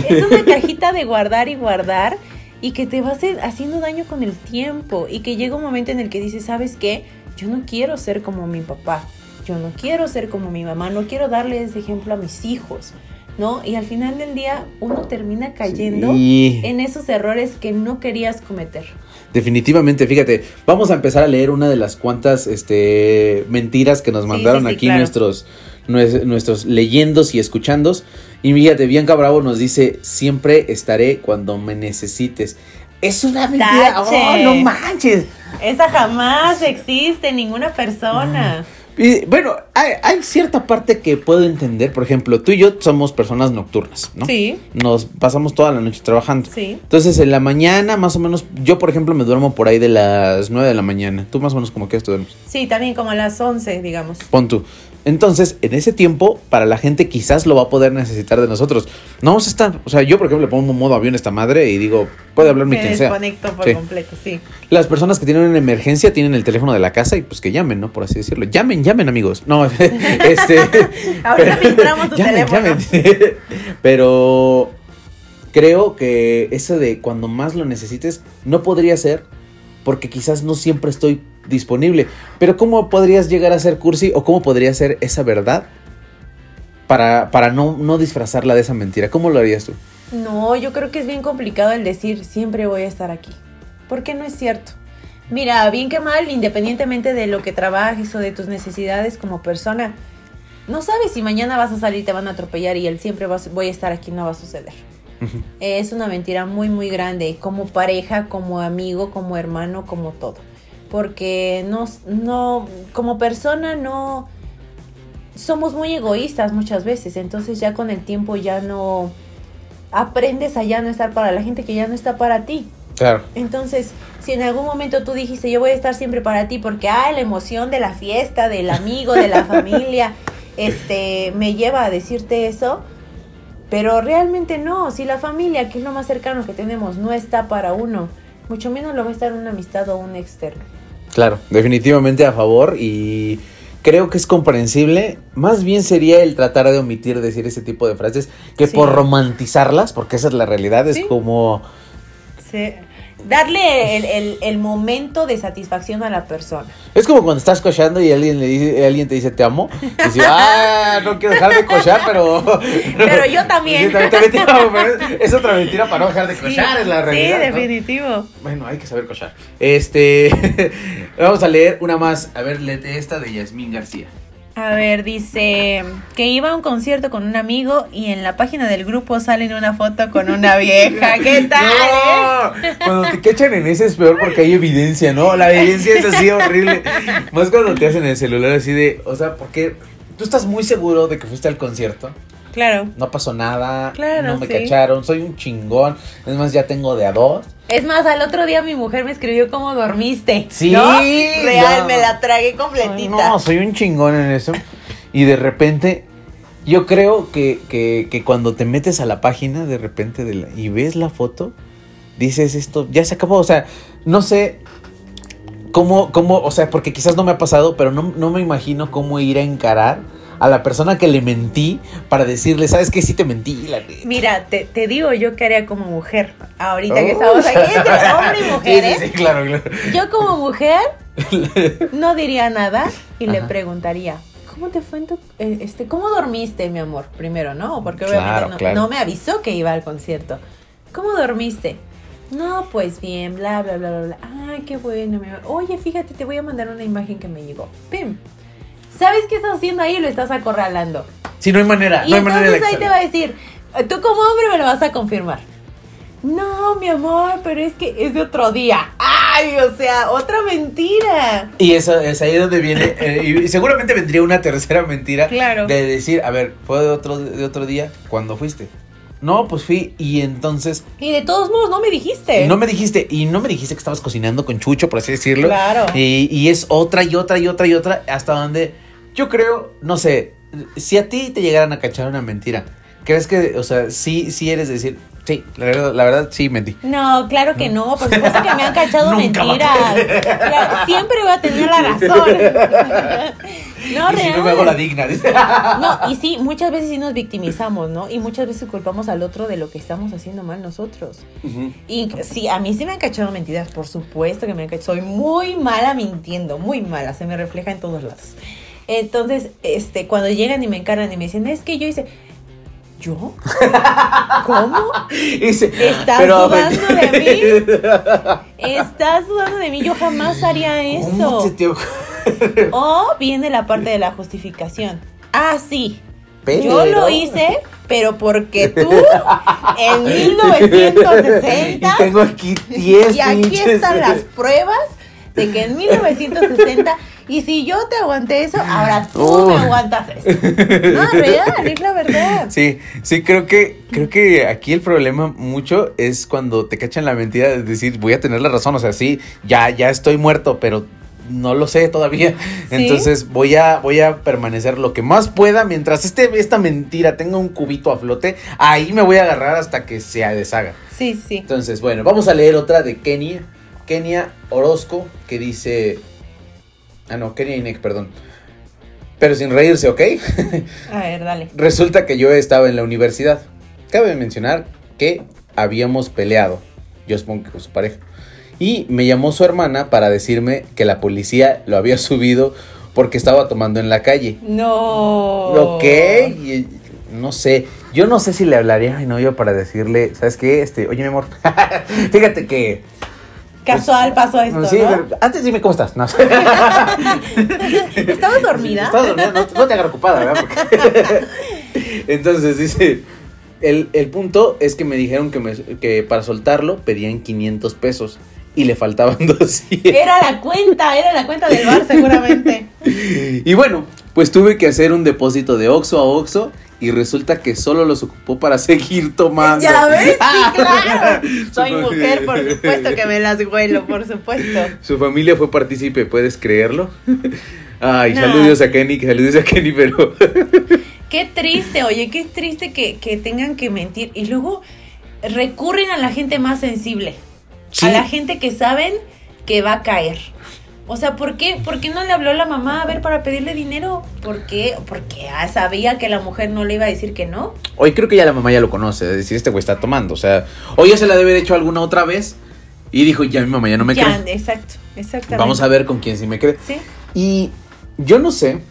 es una cajita de guardar y guardar. Y que te va a hacer haciendo daño con el tiempo. Y que llega un momento en el que dices, ¿sabes qué? Yo no quiero ser como mi papá. Yo no quiero ser como mi mamá. No quiero darle ese ejemplo a mis hijos. ¿No? Y al final del día uno termina cayendo Sí. en esos errores que no querías cometer. Definitivamente, fíjate, vamos a empezar a leer una de las cuantas este, mentiras que nos mandaron sí, sí, aquí claro. nuestros, nues- nuestros leyendos y escuchandos. Y fíjate, Bianca Bravo nos dice, siempre estaré cuando me necesites. Es una mentira. ¡Oh, no manches! Esa jamás existe en ninguna persona. Y, bueno, hay, hay cierta parte que puedo entender. Por ejemplo, tú y yo somos personas nocturnas, ¿no? Sí, Nos pasamos toda la noche trabajando. sí. Entonces, en la mañana, más o menos, yo, por ejemplo, me duermo por ahí de las 9 de la mañana. Tú más o menos como que duermes. Sí, también como a las 11, digamos. Pon tú. Entonces, en ese tiempo, para la gente quizás lo va a poder necesitar de nosotros. No vamos a estar, o sea, yo por ejemplo le pongo modo avión a esta madre y digo, puede hablarme Me quien sea. desconecto por Sí. completo, sí. Las personas que tienen una emergencia tienen el teléfono de la casa y pues que llamen, ¿no? Por así decirlo. Llamen, llamen, amigos. No, *laughs* este. *laughs* Ahorita filtramos tu teléfono. llamen. *laughs* Pero creo que eso de cuando más lo necesites no podría ser porque quizás no siempre estoy disponible. Pero ¿cómo podrías llegar a ser cursi o cómo podría ser esa verdad para, para no, no disfrazarla de esa mentira? ¿Cómo lo harías tú? No, yo creo que es bien complicado el decir siempre voy a estar aquí. porque no es cierto. Mira, bien que mal, independientemente de lo que trabajes o de tus necesidades como persona, no sabes si mañana vas a salir y te van a atropellar y él siempre va, a- voy a estar aquí, no va a suceder. Es una mentira muy, muy grande, como pareja, como amigo, como hermano, como todo. Porque no, no, como persona no, somos muy egoístas muchas veces, entonces ya con el tiempo ya no aprendes a ya no estar para la gente que ya no está para ti. Claro. Entonces, si en algún momento tú dijiste, yo voy a estar siempre para ti porque, ah, la emoción de la fiesta, del amigo, de la familia, *laughs* este, me lleva a decirte eso, pero realmente no, si la familia, que es lo más cercano que tenemos, no está para uno, mucho menos lo va a estar una amistad o un externo. Claro, definitivamente a favor y creo que es comprensible. Más bien sería el tratar de omitir decir ese tipo de frases que Sí. por romantizarlas, porque esa es la realidad, es Sí. como... Sí. Darle el, el- el momento de satisfacción a la persona. Es como cuando estás cochando y alguien le dice, alguien te dice te amo. Y dices, ah, no quiero dejar de cochar, pero. Pero yo *laughs* también. Sí, también, también te amo, pero es, otra mentira para no dejar de cochar, es la realidad. Sí, ¿no? definitivo. Bueno, hay que saber cochar. Este. *laughs* vamos a leer una más. A ver, léete esta de Yasmín García. A ver, dice que iba a un concierto con un amigo y en la página del grupo sale en una foto con una *laughs* vieja. ¿Qué tal? eh? Cuando te cachan en ese es peor porque hay evidencia, ¿no? La evidencia es así horrible. Más cuando te hacen el celular así de, o sea, porque tú estás muy seguro de que fuiste al concierto. Claro. No pasó nada, Claro, no me sí. cacharon, soy un chingón. Es más, ya tengo de a dos. Es más, al otro día mi mujer me escribió cómo dormiste. Sí, ¿no? Real, no. me la tragué Ay, completita. no, soy un chingón en eso. Y de repente, yo creo que, que, que cuando te metes a la página de repente de la- y ves la foto, dices esto, ya se acabó. O sea, no sé cómo, cómo, o sea, porque quizás no me ha pasado, pero no, no me imagino cómo ir a encarar a la persona que le mentí para decirle, ¿sabes qué? Sí te mentí, la neta". Mira, te, te digo yo que haría como mujer. Ahorita que Oh. estamos aquí *laughs* entre hombre y mujer, Sí, sí, sí, claro, claro. Yo como mujer *laughs* no diría nada y le preguntaría, ¿cómo te fue en tu, eh, este, cómo dormiste, mi amor? Primero, ¿no? Porque Claro, obviamente no, claro. no me avisó que iba al concierto. ¿Cómo dormiste? No, pues bien, bla, bla, bla, bla, bla. Ay, qué bueno, mi amor. Oye, fíjate, te voy a mandar una imagen que me llegó. Pim. ¿Sabes qué estás haciendo ahí? Lo estás acorralando. Sí, no hay manera, Y no hay manera de entonces ahí te va a decir, tú como hombre me lo vas a confirmar. No, mi amor, pero es que es de otro día. Ay, o sea, otra mentira. Y eso es ahí donde viene, eh, y seguramente vendría una tercera mentira Claro. de decir, a ver, ¿fue de otro, de otro día? ¿Cuándo fuiste? No, pues fui y entonces Y de todos modos, no me dijiste. no me dijiste, y no me dijiste que estabas cocinando con Chucho, por así decirlo. Claro. Y, y es otra y otra y otra y otra, hasta donde yo creo, no sé, si a ti te llegaran a cachar una mentira, ¿crees que, o sea, sí, sí eres de decir, sí, la verdad, la verdad sí mentí? No, claro que no. Por supuesto que me han cachado *laughs* mentiras. Claro, siempre voy a tener la razón. *laughs* No, y si no me hago la digna. No, y sí, muchas veces sí nos victimizamos, ¿no? Y muchas veces culpamos al otro de lo que estamos haciendo mal nosotros. Y sí, a mí sí me han cachado mentiras, por supuesto que me han cachado. Soy muy mala mintiendo, muy mala, se me refleja en todos lados. Entonces, este, cuando llegan y me encaran y me dicen, es que yo hice, ¿yo? *laughs* ¿Cómo? Dice, ¿Estás pero- dudando de mí? *laughs* ¿Estás dudando de mí? Yo jamás haría ¿Cómo eso. se te ocurre? O viene la parte de la justificación. Ah, sí. Pero- Yo lo hice, pero porque tú en *laughs* 1960 Y tengo aquí 10 y aquí están las pruebas de que en 1960 y si yo te aguanté eso, ahora tú Oh. me aguantas esto. No, real, es la *laughs* verdad. Sí, sí, creo que, creo que aquí el problema mucho es cuando te cachan la mentira de decir voy a tener la razón. O sea, sí, ya, ya estoy muerto, pero no lo sé todavía. Entonces voy a, voy a permanecer lo que más pueda mientras este, esta mentira tenga un cubito a flote. Ahí me voy a agarrar hasta que se deshaga. Sí, sí. Entonces, bueno, vamos a leer otra de Kenia. Kenia Orozco, que dice. Ah, no, Kenia Inek, perdón. Pero sin reírse, ¿ok? *laughs* A ver, dale. Resulta que yo estaba en la universidad. Cabe mencionar que habíamos peleado. Yo supongo que con su pareja. Y me llamó su hermana para decirme que la policía lo había *laughs* subido porque estaba tomando en la calle. No. Ok, y- no sé. Yo no sé si le hablaría a mi novio para decirle, ¿sabes qué? Este, oye, mi amor, *laughs* fíjate que Casual pasó esto, Sí, ¿no? pero antes dime cómo estás. No. *laughs* ¿Estabas dormida? Estabas dormida, no, no te hagas ocupada, ¿verdad? Porque- *laughs* Entonces dice, el, el punto es que me dijeron que, me- que para soltarlo pedían 500 pesos y le faltaban *laughs* 200. Era la cuenta, era la cuenta del bar seguramente. Y bueno, pues tuve que hacer un depósito de Oxxo a Oxxo y resulta que solo los ocupó para *laughs* seguir tomando. ¿Ya ves? Sí, *laughs* claro. Soy mujer, por *laughs* supuesto que me las huelo, por supuesto. Su familia fue partícipe, ¿puedes creerlo? Ay, No. saludos a Kenny, saludos a Kenny, pero... Qué triste, oye, qué triste que, que tengan que mentir. Y luego recurren a la gente más sensible. Sí. A la gente que saben que va a caer. O sea, ¿por qué, ¿por qué no le habló la mamá a ver para pedirle dinero? ¿Por qué? Porque ah, sabía que la mujer no le iba a decir que no. Hoy creo que ya la mamá ya lo conoce, es decir, este güey está tomando, o sea, o ya se la debe haber hecho alguna otra vez y dijo, ya mi mamá ya no me ya, cree. exacto, exactamente. Vamos a ver con quién sí me cree. Sí. Y yo no sé,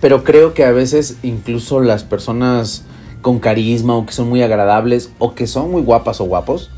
pero creo que a veces incluso las personas con carisma o que son muy agradables o que son muy guapas o guapos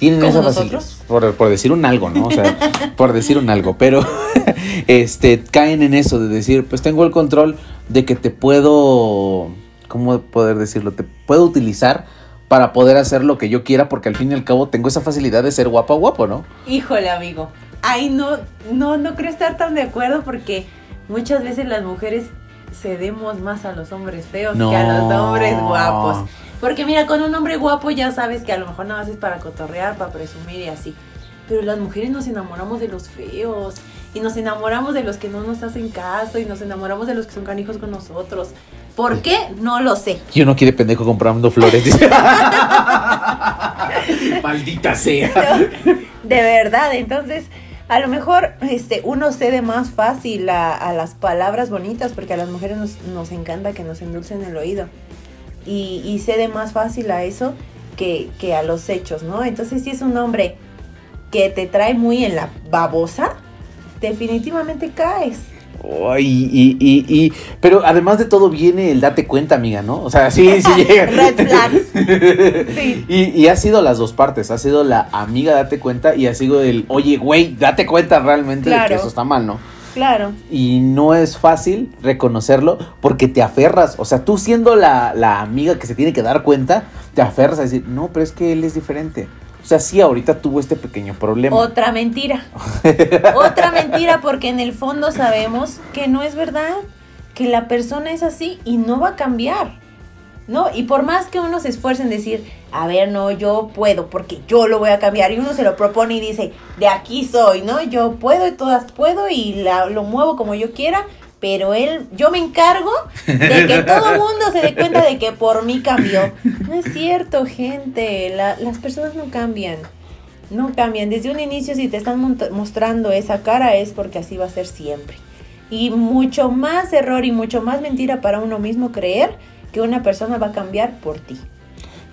tienen ¿Como esa facilidad. Por, por decir un algo, ¿no? O sea, *laughs* por decir un algo, pero *laughs* este caen en eso de decir, pues tengo el control de que te puedo ¿cómo poder decirlo? Te puedo utilizar para poder hacer lo que yo quiera porque al fin y al cabo tengo esa facilidad de ser guapa guapo, ¿no? Híjole, amigo. Ay, no, no, no creo estar tan de acuerdo porque muchas veces las mujeres cedemos más a los hombres feos que a los hombres guapos. Porque mira, con un hombre guapo ya sabes que a lo mejor nada más es para cotorrear, para presumir y así. Pero las mujeres nos enamoramos de los feos y nos enamoramos de los que no nos hacen caso y nos enamoramos de los que son canijos con nosotros. ¿Por qué? No lo sé. Y uno quiere pendejo comprando flores. *laughs* Maldita sea. *laughs* De verdad, entonces a lo mejor este, uno cede más fácil a, a las palabras bonitas porque a las mujeres nos, nos encanta que nos endulcen el oído y, y cede más fácil a eso que, que a los hechos, ¿no? Entonces si es un hombre que te trae muy en la babosa, definitivamente caes. Ay, y, y, y, pero además de todo viene el date cuenta, amiga, ¿no? O sea, sí, *laughs* sí llega. Red flags. *laughs* Sí. Y, y ha sido las dos partes, ha sido la amiga date cuenta y ha sido el, oye, güey, date cuenta realmente de que eso está mal, ¿no? Claro. Y no es fácil reconocerlo porque te aferras, o sea, tú siendo la, la amiga que se tiene que dar cuenta, te aferras a decir, no, pero es que él es diferente. O sea, sí, ahorita tuvo este pequeño problema. Otra mentira. *laughs* Otra mentira porque en el fondo sabemos que no es verdad, que la persona es así y no va a cambiar. ¿No? Y por más que uno se esfuerce en decir, a ver, no, yo puedo, porque yo lo voy a cambiar, y uno se lo propone y dice, de aquí soy, ¿no? Yo puedo y todas puedo y la- lo muevo como yo quiera, pero él, yo me encargo de que *laughs* todo el mundo se dé cuenta de que por mí cambió. No es cierto, gente, la- las personas no cambian. No cambian. Desde un inicio, si te están mostrando esa cara, es porque así va a ser siempre. Y mucho más error y mucho más mentira para uno mismo creer que una persona va a cambiar por ti.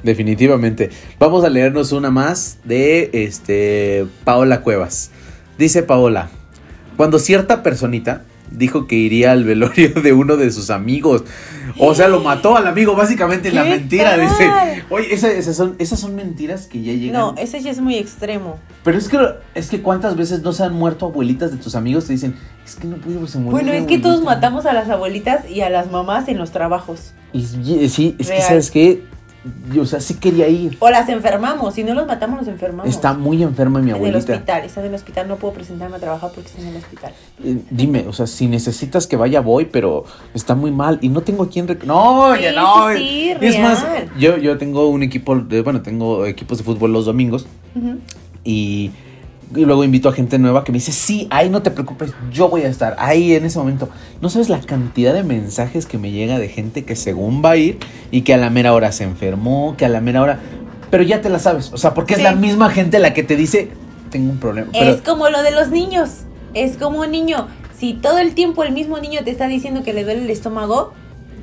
Definitivamente. Vamos a leernos una más de este Paola Cuevas. Dice Paola, cuando cierta personita dijo que iría al velorio de uno de sus amigos, o sea, lo mató al amigo básicamente en la ¿Qué mentira, tal? dice. Oye, esa- esas, son, esas son mentiras que ya llegan. No, ese ya es muy extremo. Pero es que es que cuántas veces no se han muerto abuelitas de tus amigos te dicen, es que no pude, se murió Bueno, es que todos abuelita". matamos a las abuelitas y a las mamás en los trabajos. Y, sí, es que sabes qué, o sea, sí quería ir. O las enfermamos. Si no los matamos, los enfermamos. Está muy enferma mi en el abuelita. hospital. Está en el hospital. No puedo presentarme a trabajar porque está en el hospital. Eh, dime, o sea, si necesitas que vaya, voy, pero está muy mal y no tengo a quién. rec- No, Sí, ya no. sí, sí, es más, yo, yo tengo un equipo, de, bueno, tengo equipos de fútbol los domingos Ujú. y, y luego invito a gente nueva que me dice, sí, ahí no te preocupes, yo voy a estar ahí en ese momento. No sabes la cantidad de mensajes que me llega de gente que según va a ir y que a la mera hora se enfermó, que a la mera hora... Pero ya te la sabes, o sea, porque es la misma gente la que te dice, tengo un problema. Pero, Es como lo de los niños. Es como un niño. Si todo el tiempo el mismo niño te está diciendo que le duele el estómago,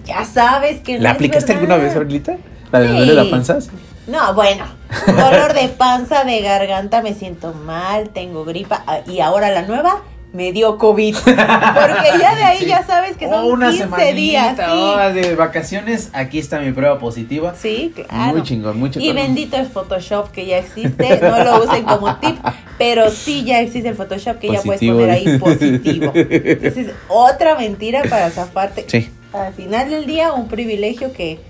ya sabes que no ¿La es aplicaste verdad. alguna vez, Aurelita? ¿La de Sí. duele la panza? No, bueno. Dolor de panza, de garganta, me siento mal, tengo gripa. ah, Y ahora la nueva, me dio COVID. Porque ya de ahí Sí. ya sabes que son Oh, una 15 semanita, días. Sí. oh, de vacaciones, aquí está mi prueba positiva. Sí, claro. Muy chingón, muy chingón. Y bendito el Photoshop que ya existe, no lo usen como tip, pero sí ya existe el Photoshop que ya puedes poner ahí positivo. Entonces, otra mentira para zafarte. Sí. Al final del día, un privilegio que,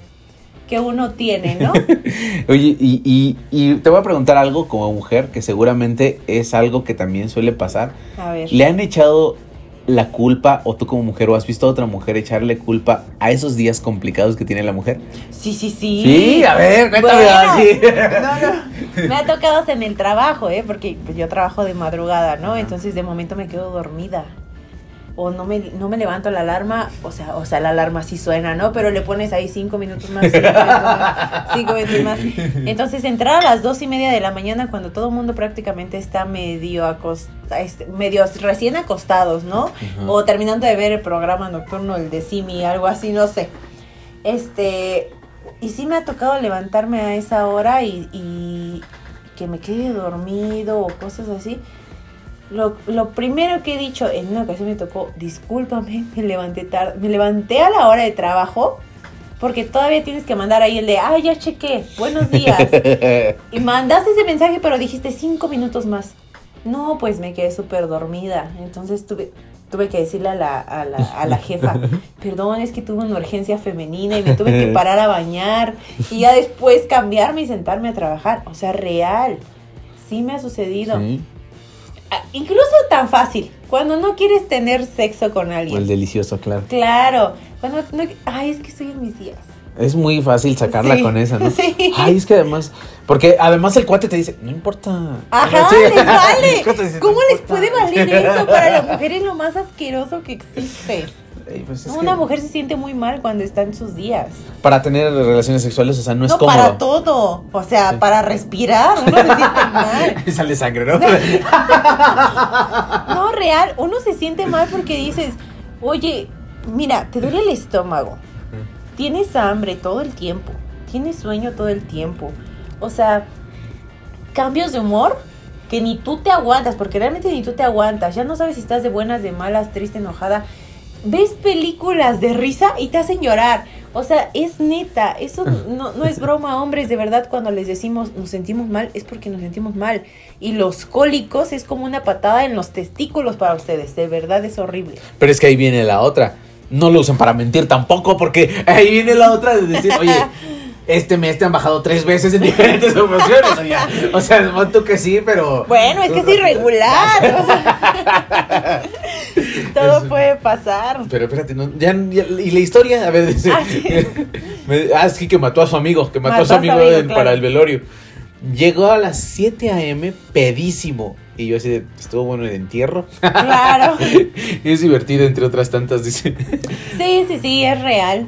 que uno tiene, ¿no? *laughs* Oye, y, y, y te voy a preguntar algo como mujer, que seguramente es algo que también suele pasar. A ver. ¿Le han echado la culpa, o tú como mujer, o has visto a otra mujer echarle culpa a esos días complicados que tiene la mujer? Sí, sí, sí. Sí, a ver, cuéntame. Bueno. No, no. Me ha tocado en el trabajo, ¿eh? Porque pues, yo trabajo de madrugada, ¿no? Entonces de momento me quedo dormida. O no me, no me levanto la alarma, o sea, o sea, la alarma sí suena, ¿no? Pero le pones ahí cinco minutos más, cinco minutos más, cinco minutos más. Entonces entrar a las dos y media de la mañana cuando todo el mundo prácticamente está medio acosta, este, medio recién acostados, ¿no? O terminando de ver el programa nocturno, el de Simi, algo así, no sé. Este, y sí me ha tocado levantarme a esa hora y, y que me quede dormido o cosas así. Lo, lo primero que he dicho, en una ocasión me tocó, discúlpame, *laughs* me levanté tarde, me levanté a la hora de trabajo, porque todavía tienes que mandar ahí el de, ay, ya chequé, buenos días. *laughs* Y mandaste ese mensaje, pero dijiste cinco minutos más. No, pues me quedé súper dormida. Entonces tuve, tuve que decirle a la, a, la, a la jefa, *laughs* perdón, es que tuve una urgencia femenina y me tuve que parar a bañar y ya después cambiarme y sentarme a trabajar. O sea, real. Sí me ha sucedido. Sí, Ah, Incluso tan fácil. Cuando no quieres tener sexo con o alguien. el delicioso, claro. Claro. Cuando no, ay, es que estoy en mis días. Es muy fácil sacarla Sí, con esa, ¿no? *laughs* sí. Ay, es que además, porque además el cuate te dice, no importa. Ajá, *laughs* Sí. les vale. *laughs* Dice, ¿Cómo "No les importa". puede valer eso? Para la mujer es lo más asqueroso que existe. Pues es Una que mujer se siente muy mal cuando está en sus días. Para tener relaciones sexuales, o sea, no es No, cómodo. para todo. O sea, Sí. para respirar, uno se siente mal. *laughs* Y sale sangre, ¿no? No, real, uno se siente mal porque dices, oye, mira, te duele el estómago, tienes hambre todo el tiempo, tienes sueño todo el tiempo. O sea, cambios de humor que ni tú te aguantas, porque realmente ni tú te aguantas. Ya no sabes si estás de buenas, de malas, triste, enojada. Ves películas de risa y te hacen llorar. O sea, es neta, eso *laughs* no, no es broma, hombres, de verdad, cuando les decimos nos sentimos mal, es porque nos sentimos mal. Y los cólicos es como una patada en los testículos para ustedes, de verdad es horrible. Pero es que ahí viene la otra. No lo usen para mentir tampoco, porque ahí viene la otra de decir, oye, *laughs* este mes te han bajado tres veces en diferentes *laughs* ocasiones. Oye, o sea, tú que sí, pero. Bueno, es que es irregular. o sea, *laughs* todo Es- puede pasar. Pero espérate, no, ya, ya- y la historia, a ver, dice. Ah, sí. *laughs* ah, sí, que mató a su amigo, que mató, a su Mató a su amigo, amigo, en- claro. para el velorio. Llegó a las 7 a.m. pedísimo. Y yo así, de, estuvo bueno el entierro. Claro. y es divertido, entre otras tantas, dice. Sí, sí, sí, es real.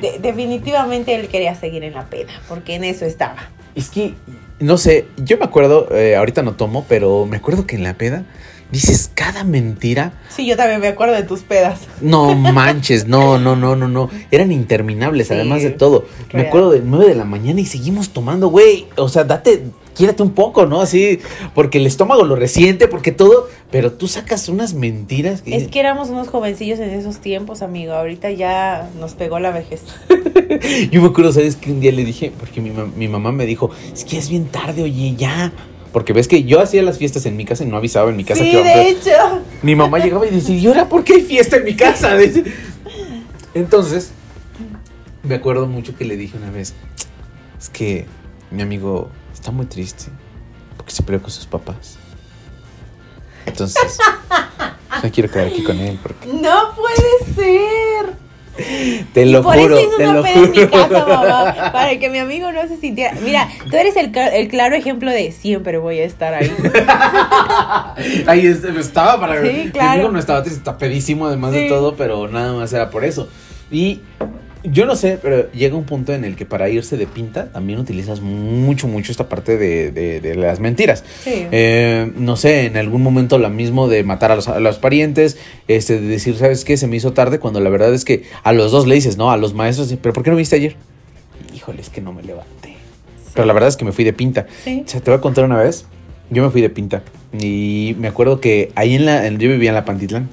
De- definitivamente él quería seguir en la peda, porque en eso estaba. Es que, no sé, yo me acuerdo, eh, ahorita no tomo, pero me acuerdo que en la peda dices cada mentira. Sí, yo también me acuerdo de tus pedas. No *laughs* manches, no, no, no, no, no. Eran interminables, Sí, además de todo. Me acuerdo de 9 de la mañana y seguimos tomando, güey. O sea, date, quiérate un poco, ¿no? Así, porque el estómago lo resiente, porque todo. Pero tú sacas unas mentiras. Que, Es que éramos unos jovencillos en esos tiempos, amigo. Ahorita ya nos pegó la vejez. *laughs* Yo me acuerdo, ¿sabes? Que un día le dije, porque mi, mi mamá me dijo, es que es bien tarde, oye, ya. Porque ves que yo hacía las fiestas en mi casa y no avisaba en mi casa sí, que iba a de hecho. Mi mamá llegaba y decía, ¿y ahora por qué hay fiesta en mi casa? *laughs* Entonces, me acuerdo mucho que le dije una vez, es que mi amigo está muy triste porque se peleó con sus papás. Entonces, *laughs* no quiero quedar aquí con él porque No puede ser. te lo Por juro, eso hice te una lo peda en mi juro. casa, mamá. Para que mi amigo no se sintiera. Mira, tú eres el, cla- el claro ejemplo de siempre voy a estar ahí. *laughs* Ahí es- estaba para Sí, Mi claro. amigo no estaba triste, está pedísimo además de todo, pero nada más era por eso. Y yo no sé, pero llega un punto en el que para irse de pinta también utilizas mucho, mucho esta parte de, de- de las mentiras. Sí. Eh, no sé, en algún momento lo mismo de matar a los, a los parientes, este, de decir, ¿sabes qué? Se me hizo tarde cuando la verdad es que a los dos le dices, ¿no? A los maestros, ¿pero por qué no viste ayer? Híjole, es que no me levanté. Pero la verdad es que me fui de pinta. Sí. O sea, te voy a contar una vez. yo me fui de pinta. Y me acuerdo que ahí en la. yo vivía en la Pantitlán.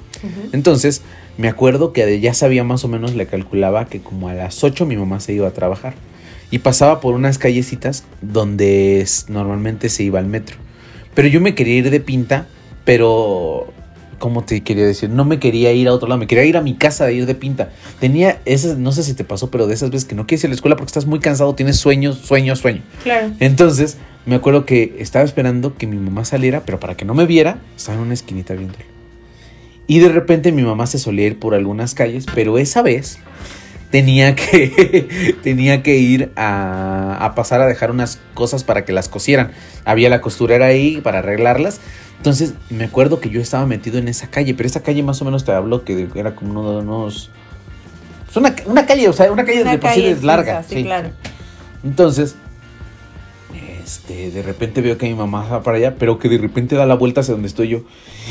Entonces, me acuerdo que ya sabía más o menos, le calculaba que como a las 8 mi mamá se iba a trabajar. Y pasaba por unas callecitas donde normalmente se iba al metro. Pero yo me quería ir de pinta, pero... ¿Cómo te quería decir? No me quería ir a otro lado, me quería ir a mi casa de ir de pinta. Tenía esas, no sé si te pasó, pero de esas veces que no quieres ir a la escuela porque estás muy cansado, tienes sueños, sueño, sueño. Claro. Entonces, me acuerdo que estaba esperando que mi mamá saliera, pero para que no me viera, estaba en una esquinita viéndolo. Y de repente mi mamá se solía ir por algunas calles, pero esa vez tenía que, *laughs* tenía que ir a, a pasar a dejar unas cosas para que las cosieran. Había la costurera ahí para arreglarlas. Entonces, me acuerdo que yo estaba metido en esa calle, pero esa calle más o menos te hablo que era como uno de unos... Una, una calle, o sea, una calle Una de por sí calle es larga. extensa, sí, claro. Entonces, este, de repente veo que mi mamá va para allá, pero que de repente da la vuelta hacia donde estoy yo.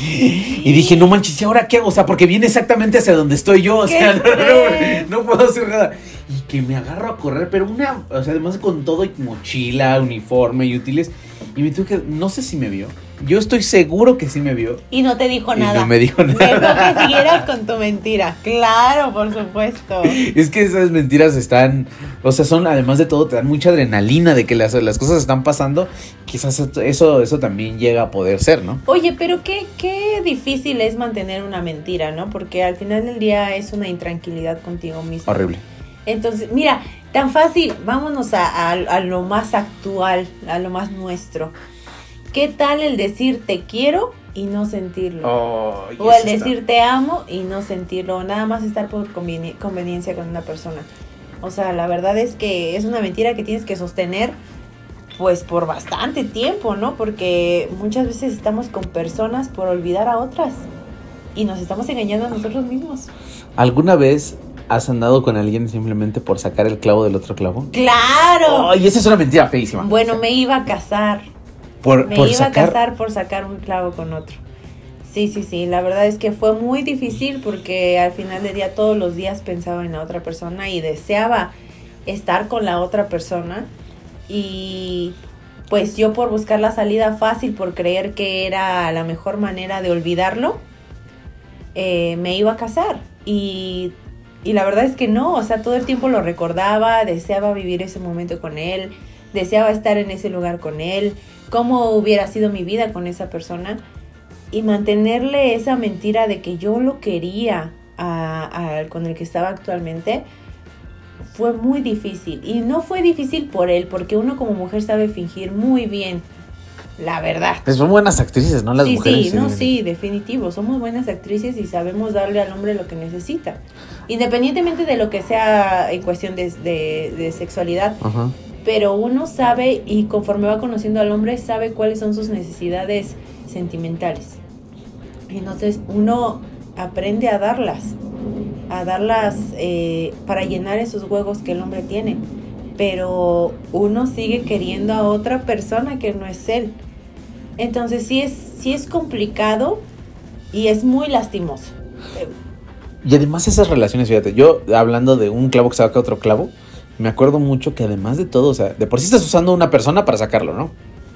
Y dije, no manches, ¿y ahora qué hago? O sea, porque viene exactamente hacia donde estoy yo. O ¡Qué sea, *laughs* no, estrés! no, no puedo hacer nada. Y que me agarro a correr, pero una, o sea, además con todo y mochila, uniforme y útiles. Y me tuve que, no sé si me vio. Yo estoy seguro que sí me vio. Y no te dijo Y nada. no me dijo Dejó nada. que *laughs* siguieras con tu mentira. Claro, por supuesto. *laughs* Es que esas mentiras están, o sea, son, además de todo, te dan mucha adrenalina de que las, las cosas están pasando. Quizás eso, eso también llega a poder ser, ¿no? Oye, pero qué, qué difícil es mantener una mentira, ¿no? Porque al final del día es una intranquilidad contigo mismo. Horrible. Entonces, mira, tan fácil, vámonos a, a- a lo más actual, a lo más nuestro. ¿Qué tal el decir te quiero y no sentirlo? Oh, o el decir te amo y no sentirlo, o nada más estar por conveni- conveniencia con una persona. O sea, la verdad es que es una mentira que tienes que sostener pues por bastante tiempo, ¿no? Porque muchas veces estamos con personas por olvidar a otras y nos estamos engañando a nosotros mismos. ¿Alguna vez has andado con alguien simplemente por sacar el clavo del otro clavo? ¡Claro! Ay, esa es una mentira feísima. Bueno, me iba a casar. Por, Me por iba sacar. a casar por sacar un clavo con otro. Sí, sí, sí. La verdad es que fue muy difícil porque al final del día todos los días pensaba en la otra persona y deseaba estar con la otra persona. Y pues yo por buscar la salida fácil, por creer que era la mejor manera de olvidarlo, eh, me iba a casar. Y, y la verdad es que no, o sea, todo el tiempo lo recordaba, deseaba vivir ese momento con él, deseaba estar en ese lugar con él, cómo hubiera sido mi vida con esa persona y mantenerle esa mentira de que yo lo quería a- a- con el que estaba actualmente fue muy difícil y no fue difícil por él porque uno como mujer sabe fingir muy bien la verdad Pues son buenas actrices, ¿no? Las sí, mujeres. sí, no, sí, definitivo. Somos buenas actrices y sabemos darle al hombre lo que necesita. Independientemente de lo que sea en cuestión de, de- de sexualidad. Ajá. Pero uno sabe y conforme va conociendo al hombre, sabe cuáles son sus necesidades sentimentales. Entonces uno aprende a darlas. A darlas eh, para llenar esos huecos que el hombre tiene. Pero uno sigue queriendo a otra persona que no es él. Entonces sí es, sí es complicado y es muy lastimoso. Y además esas relaciones, fíjate, yo hablando de un clavo que saca otro clavo, me acuerdo mucho que además de todo, o sea, de por sí estás usando una persona para sacarlo, ¿no?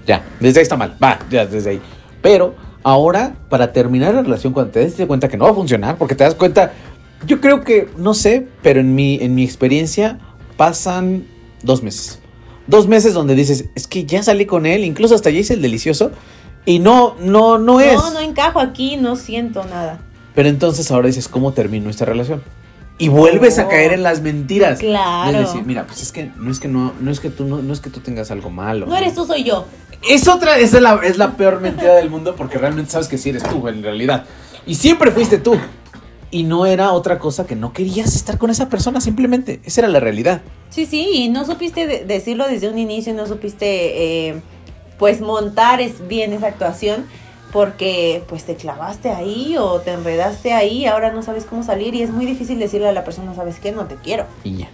Ya, desde ahí está mal, va, ya, desde ahí. Pero ahora, para terminar la relación, cuando te des cuenta que no va a funcionar, porque te das cuenta, yo creo que, no sé, pero en mi, en mi experiencia pasan dos meses. Dos meses donde dices, es que ya salí con él, incluso hasta ya hice el delicioso, y no, no, no es. No, no encajo aquí, no siento nada. Pero entonces ahora dices, ¿cómo terminó esta relación? Y vuelves a caer en las mentiras. Claro. Es decir, mira, pues es que no es que no, no es que tú no, no es que tú tengas algo malo. No eres tú, soy yo. Es otra, esa es la, es la peor mentira del mundo porque realmente sabes que sí eres tú en realidad. Y siempre fuiste tú. Y no era otra cosa que no querías estar con esa persona, simplemente. Esa era la realidad. Sí, sí, y no supiste de- decirlo desde un inicio, no supiste eh, pues montar es bien esa actuación porque pues te clavaste ahí o te enredaste ahí, ahora no sabes cómo salir y es muy difícil decirle a la persona, ¿sabes qué? No te quiero. Y ya.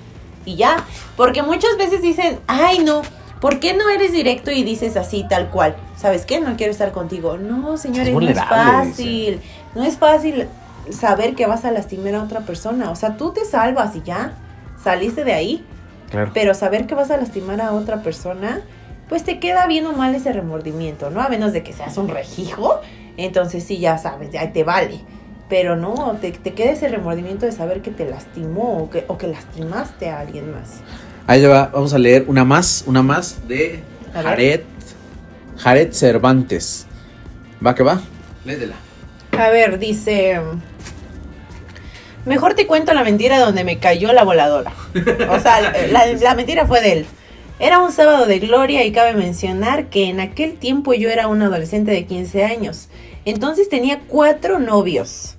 Y ya, porque muchas veces dicen, ay no, ¿por qué no eres directo y dices así tal cual? ¿Sabes qué? No quiero estar contigo. No, señores, no es fácil. No es fácil saber que vas a lastimar a otra persona. O sea, tú te salvas y ya, saliste de ahí. Claro. Pero saber que vas a lastimar a otra persona pues te queda bien o mal ese remordimiento, ¿no? A menos de que seas un rejijo, entonces sí, ya sabes, ya te vale. Pero no, te, te queda ese remordimiento de saber que te lastimó o que, o que lastimaste a alguien más. Ahí va, vamos a leer una más, una más de. Jared, Jared Cervantes. ¿Va que va? Lédela. A ver, dice. Mejor te cuento la mentira donde me cayó la voladora. O sea, la, la mentira fue de él. Era un sábado de gloria y cabe mencionar que en aquel tiempo yo era un adolescente de 15 años. Entonces tenía cuatro novios.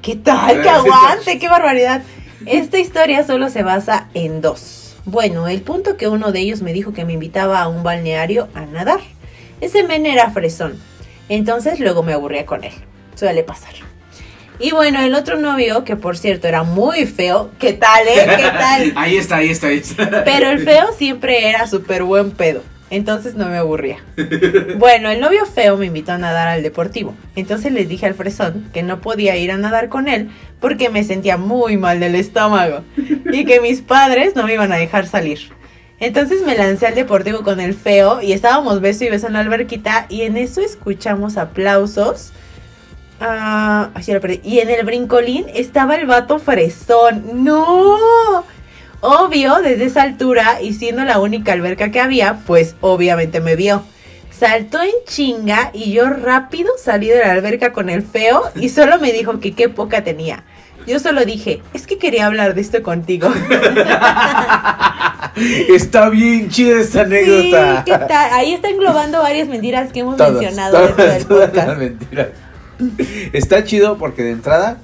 ¿Qué tal? ¡Que aguante! ¡Qué barbaridad! Esta historia solo se basa en dos. Bueno, el punto que uno de ellos me dijo que me invitaba a un balneario a nadar. Ese men era fresón. Entonces luego me aburría con él. Suele pasar. Y bueno, el otro novio, que por cierto era muy feo. ¿Qué tal, eh? ¿Qué tal? *laughs* Ahí está, ahí está, ahí está. Pero el feo siempre era súper buen pedo. Entonces no me aburría. Bueno, el novio feo me invitó a nadar al deportivo. Entonces les dije al fresón que no podía ir a nadar con él porque me sentía muy mal del estómago y que mis padres no me iban a dejar salir. Entonces me lancé al deportivo con el feo y estábamos beso y beso en la alberquita y en eso escuchamos aplausos. Ah, ya lo perdí. Y en el brincolín estaba el vato fresón. ¡No! Obvio, desde esa altura y siendo la única alberca que había, pues obviamente me vio. Saltó en chinga y yo rápido salí de la alberca con el feo y solo me dijo que qué poca tenía. Yo solo dije, es que quería hablar de esto contigo. *laughs* Está bien chida esta Sí, anécdota. ¿qué tal? Ahí está englobando varias mentiras que hemos Todas, mencionado todas, dentro del todas las podcast. mentiras. *laughs* Está chido porque de entrada,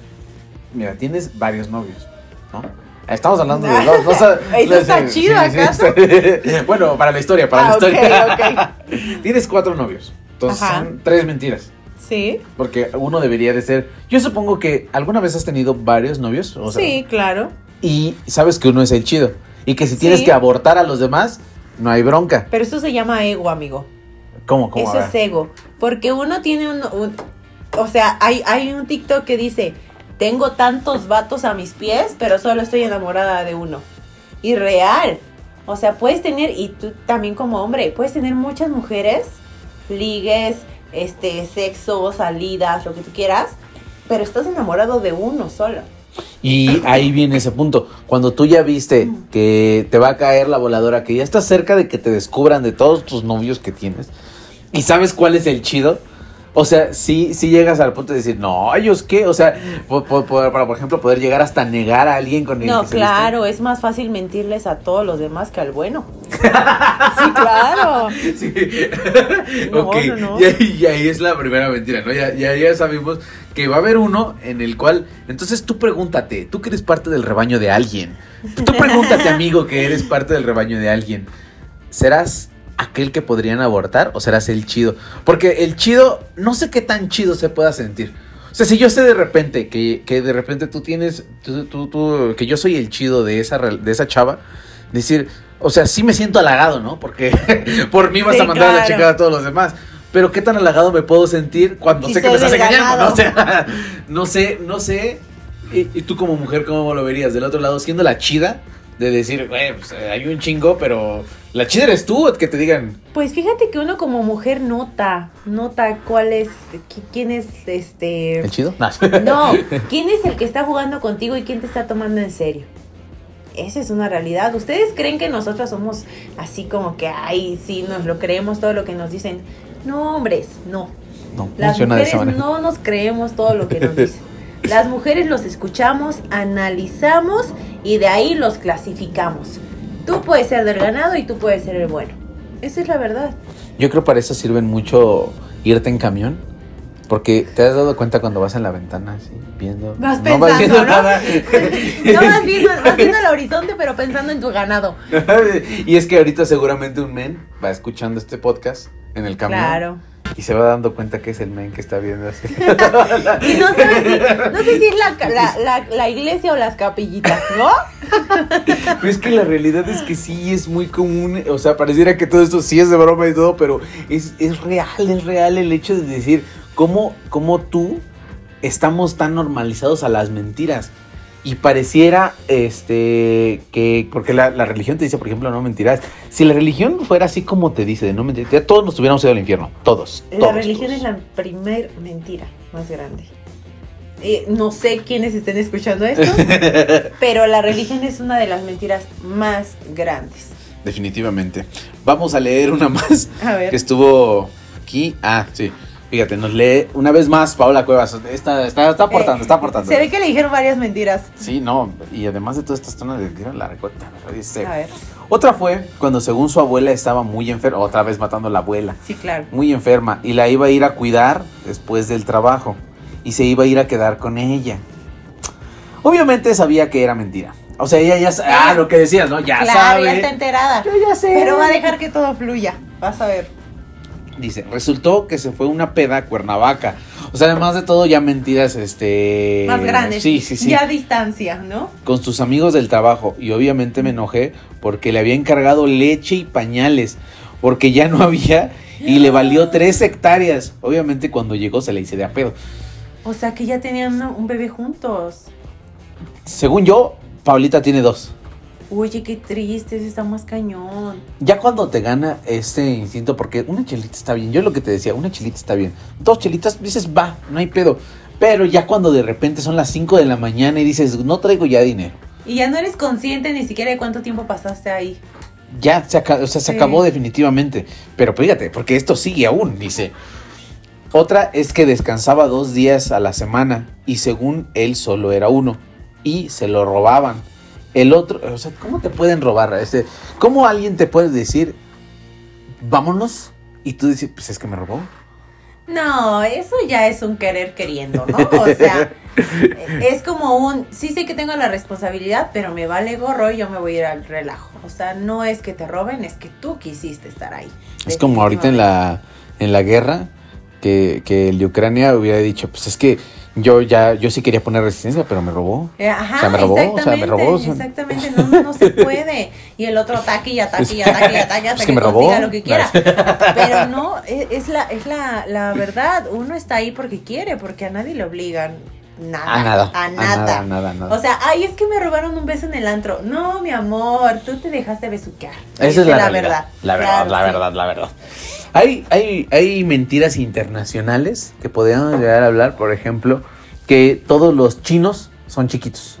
mira, tienes varios novios, ¿no? Estamos hablando de dos. *laughs* ¿Eso está chido, acaso? está- *laughs* bueno, para la historia, para Ah, la ok, historia. tienes cuatro novios. Entonces Ajá. son tres mentiras. Sí, Porque uno debería de ser. Yo supongo que alguna vez has tenido varios novios. O sea, sí, claro. Y sabes que uno es el chido. Y que si tienes Sí. que abortar a los demás, no hay bronca. Pero eso se llama ego, amigo. ¿Cómo? ¿Cómo? Eso es ego. Porque uno tiene un, un- o sea, hay, hay un TikTok que dice, tengo tantos vatos a mis pies, pero solo estoy enamorada de uno. Y real. O sea, puedes tener, y tú también como hombre, puedes tener muchas mujeres, ligues, este, sexo, salidas, lo que tú quieras, pero estás enamorado de uno solo. Y ahí viene ese punto. Cuando tú ya viste que te va a caer la voladora, que ya estás cerca de que te descubran de todos tus novios que tienes, y sabes cuál es el chido. O sea, sí, sí llegas al punto de decir, no, ellos qué, o sea, para por ejemplo poder llegar hasta negar a alguien con el No, que claro, es más fácil mentirles a todos los demás que al bueno. *laughs* sí, claro. Sí. No, ok, no, no. Y, ahí, y ahí es la primera mentira, ¿no? Ya, ya, ya sabemos que va a haber uno en el cual. Entonces tú pregúntate, tú que eres parte del rebaño de alguien. Tú pregúntate, amigo, que eres parte del rebaño de alguien. ¿Serás aquel que podrían abortar o serás el chido? Porque el chido, no sé qué tan chido se pueda sentir. O sea, si yo sé de repente que, que de repente tú tienes, tú, tú- tú- que yo soy el chido de esa, de esa chava, decir, o sea, sí me siento halagado, ¿no? Porque *laughs* por mí vas Sí, a mandar a la chingada a todos los demás. Pero qué tan halagado me puedo sentir cuando Si sé que me estás engañando, ¿no? *laughs* O sea, no sé, no sé. Y, y tú como mujer, ¿cómo lo verías? Del otro lado, siendo la chida, de decir, güey, pues eh, hay un chingo, pero la chida eres tú, que te digan, Pues fíjate que uno como mujer nota, nota cuál es, qui- quién es este... ¿el chido? *laughs* No. No, quién es el que está jugando contigo y quién te está tomando en serio. Esa es una realidad. ¿Ustedes creen que nosotras somos así como que, ay, sí, nos lo creemos todo lo que nos dicen? No, hombres, no. No, Las de esa mujeres manera. no nos creemos todo lo que nos *laughs* dicen. Las mujeres los escuchamos, analizamos y de ahí los clasificamos. Tú puedes ser del ganado y tú puedes ser el bueno. Esa es la verdad. Yo creo para eso sirven mucho irte en camión. Porque te has dado cuenta cuando vas en la ventana, así, viendo. Vas no pensando, vas viendo ¿no? nada. No vas viendo, vas viendo el horizonte, pero pensando en tu ganado. *laughs* y es que ahorita seguramente un men va escuchando este podcast en el camión. Claro. Y se va dando cuenta que es el men que está viendo así. *laughs* Y no sabes si, no sé si es la, la, la, la iglesia o las capillitas, ¿no? *laughs* Pero es que la realidad es que sí es muy común. O sea, pareciera que todo esto sí es de broma y todo, pero es, es real, es real el hecho de decir cómo, cómo tú estamos tan normalizados a las mentiras. Y pareciera, este, que, porque la, la religión te dice, por ejemplo, no mentirás. Si la religión fuera así como te dice, de no mentir, ya todos nos tuviéramos ido al infierno. Todos. La todos, religión todos. es la primer mentira más grande. Eh, no sé quiénes estén escuchando esto, *laughs* pero la religión es una de las mentiras más grandes. Definitivamente. Vamos a leer una más A ver. que estuvo aquí. Ah, sí. Fíjate, nos lee una vez más Paola Cuevas. Está, está, está aportando, Eh, está aportando. Se ve que le dijeron varias mentiras. Sí, no. Y además de todas estas zonas de tiro la recuerda. Dice, A ver, Otra fue cuando según su abuela estaba muy enferma, otra vez matando a la abuela, sí, claro. muy enferma, y la iba a ir a cuidar después del trabajo, y se iba a ir a quedar con ella. Obviamente sabía que era mentira. O sea, ella ya sa- ah, lo que decías, ¿no? Ya claro, sabe. ya está enterada. Yo ya sé. Pero va a dejar que todo fluya. Vas a ver. Dice, resultó que se fue una peda a Cuernavaca. O sea, además de todo, ya mentiras, este... Más grandes. Sí, sí, sí. Ya a distancia, ¿no? Con sus amigos del trabajo. Y obviamente me enojé porque le había encargado leche y pañales. Porque ya no había y le valió tres hectáreas. Obviamente cuando llegó se le hice de a pedo. O sea que ya tenían un bebé juntos. Según yo, Paulita tiene dos. Oye, qué triste, ese está más cañón. Ya cuando te gana este instinto, porque una chelita está bien, yo lo que te decía, una chelita está bien. Dos chelitas, dices, va, no hay pedo. Pero ya cuando de repente son las 5 de la mañana y dices, no traigo ya dinero. Y ya no eres consciente ni siquiera de cuánto tiempo pasaste ahí. Ya se, aca- o sea, se Sí. acabó definitivamente. Pero fíjate, porque esto sigue aún, dice. Otra es que descansaba dos días a la semana y según él solo era uno y se lo robaban. El otro, o sea, ¿cómo te pueden robar? Este, ¿Cómo alguien te puede decir, vámonos? Y tú dices, pues es que me robó. No, eso ya es un querer queriendo, ¿no? O sea, *laughs* es como un, sí sé que tengo la responsabilidad, pero me vale gorro y yo me voy a ir al relajo. O sea, no es que te roben, es que tú quisiste estar ahí. Es como ahorita en la, en la guerra que, que el de Ucrania hubiera dicho, pues es que yo ya, yo sí quería poner resistencia, pero me robó. Eh, Ajá, O sea, me robó, o sea, me robó, o sea. exactamente, no, no, no se puede. Y el otro ataque y ataque y ataque y *laughs* ataque hasta Es que, que me robó. lo que quiera. *laughs* Pero no, es, es la, es la, la verdad, uno está ahí porque quiere, porque a nadie le obligan nada. A nada. A nada. nada, a nada, a nada. O sea, ay, es que me robaron un beso en el antro. No, mi amor, tú te dejaste besuquear. Esa es la, realidad. verdad. La verdad, Claro, la sí. verdad, la verdad. Hay, hay, hay mentiras internacionales que podríamos llegar a hablar, por ejemplo, que todos los chinos son chiquitos.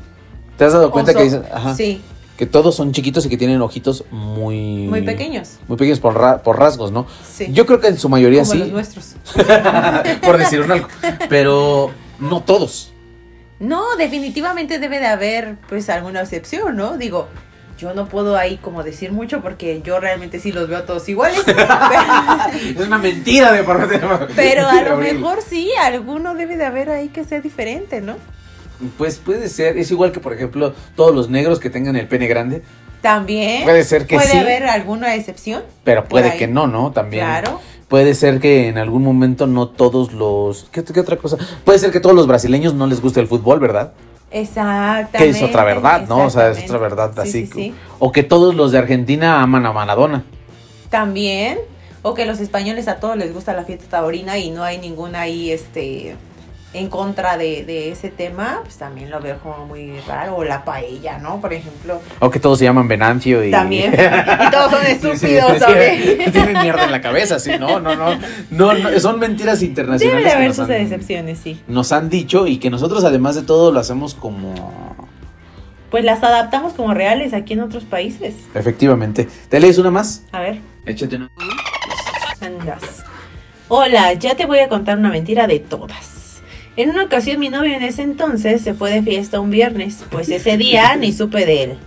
¿Te has dado cuenta Oso. que dicen ajá, Sí, que todos son chiquitos y que tienen ojitos muy muy pequeños. Muy pequeños por, ra- por rasgos, ¿no? Sí. Yo creo que en su mayoría Como sí. los nuestros. *laughs* por decir algo. Pero no todos. No, definitivamente debe de haber pues alguna excepción, ¿no? Digo, yo no puedo ahí como decir mucho porque yo realmente sí los veo todos iguales. *laughs* *laughs* Es una mentira de por Pero a lo mejor sí, alguno debe de haber ahí que sea diferente, ¿no? Pues puede ser, es igual que por ejemplo todos los negros que tengan el pene grande, También. Puede ser que ¿Puede sí. haber alguna excepción? pero puede que no, ¿no? También. Claro. Puede ser que en algún momento no todos los... ¿Qué, qué otra cosa? Puede ser que todos los brasileños no les guste el fútbol, ¿verdad? Exactamente. Que es otra verdad, ¿no? O sea, es otra verdad Sí, así. sí, sí. O que todos los de Argentina aman a Maradona. También. O que los españoles a todos les gusta la fiesta taurina y no hay ninguna ahí, este, en contra de, de ese tema, pues también lo veo como muy raro. O la paella, ¿no? Por ejemplo. O que todos se llaman Venancio y... También. *laughs* Y todos son Sí, sí, estúpidos sí, también. Tienen mierda en la cabeza, sí. No, no, no. No, no, son mentiras internacionales. Debe de que haber sus han- excepciones, sí. Nos han dicho y que nosotros además de todo lo hacemos como... Pues las adaptamos como reales aquí en otros países. Efectivamente. ¿Te lees una más? A ver. Échate una. Andas. Hola, ya te voy a contar una mentira de todas. En una ocasión mi novio en ese entonces se fue de fiesta un viernes, pues ese día ni supe de él.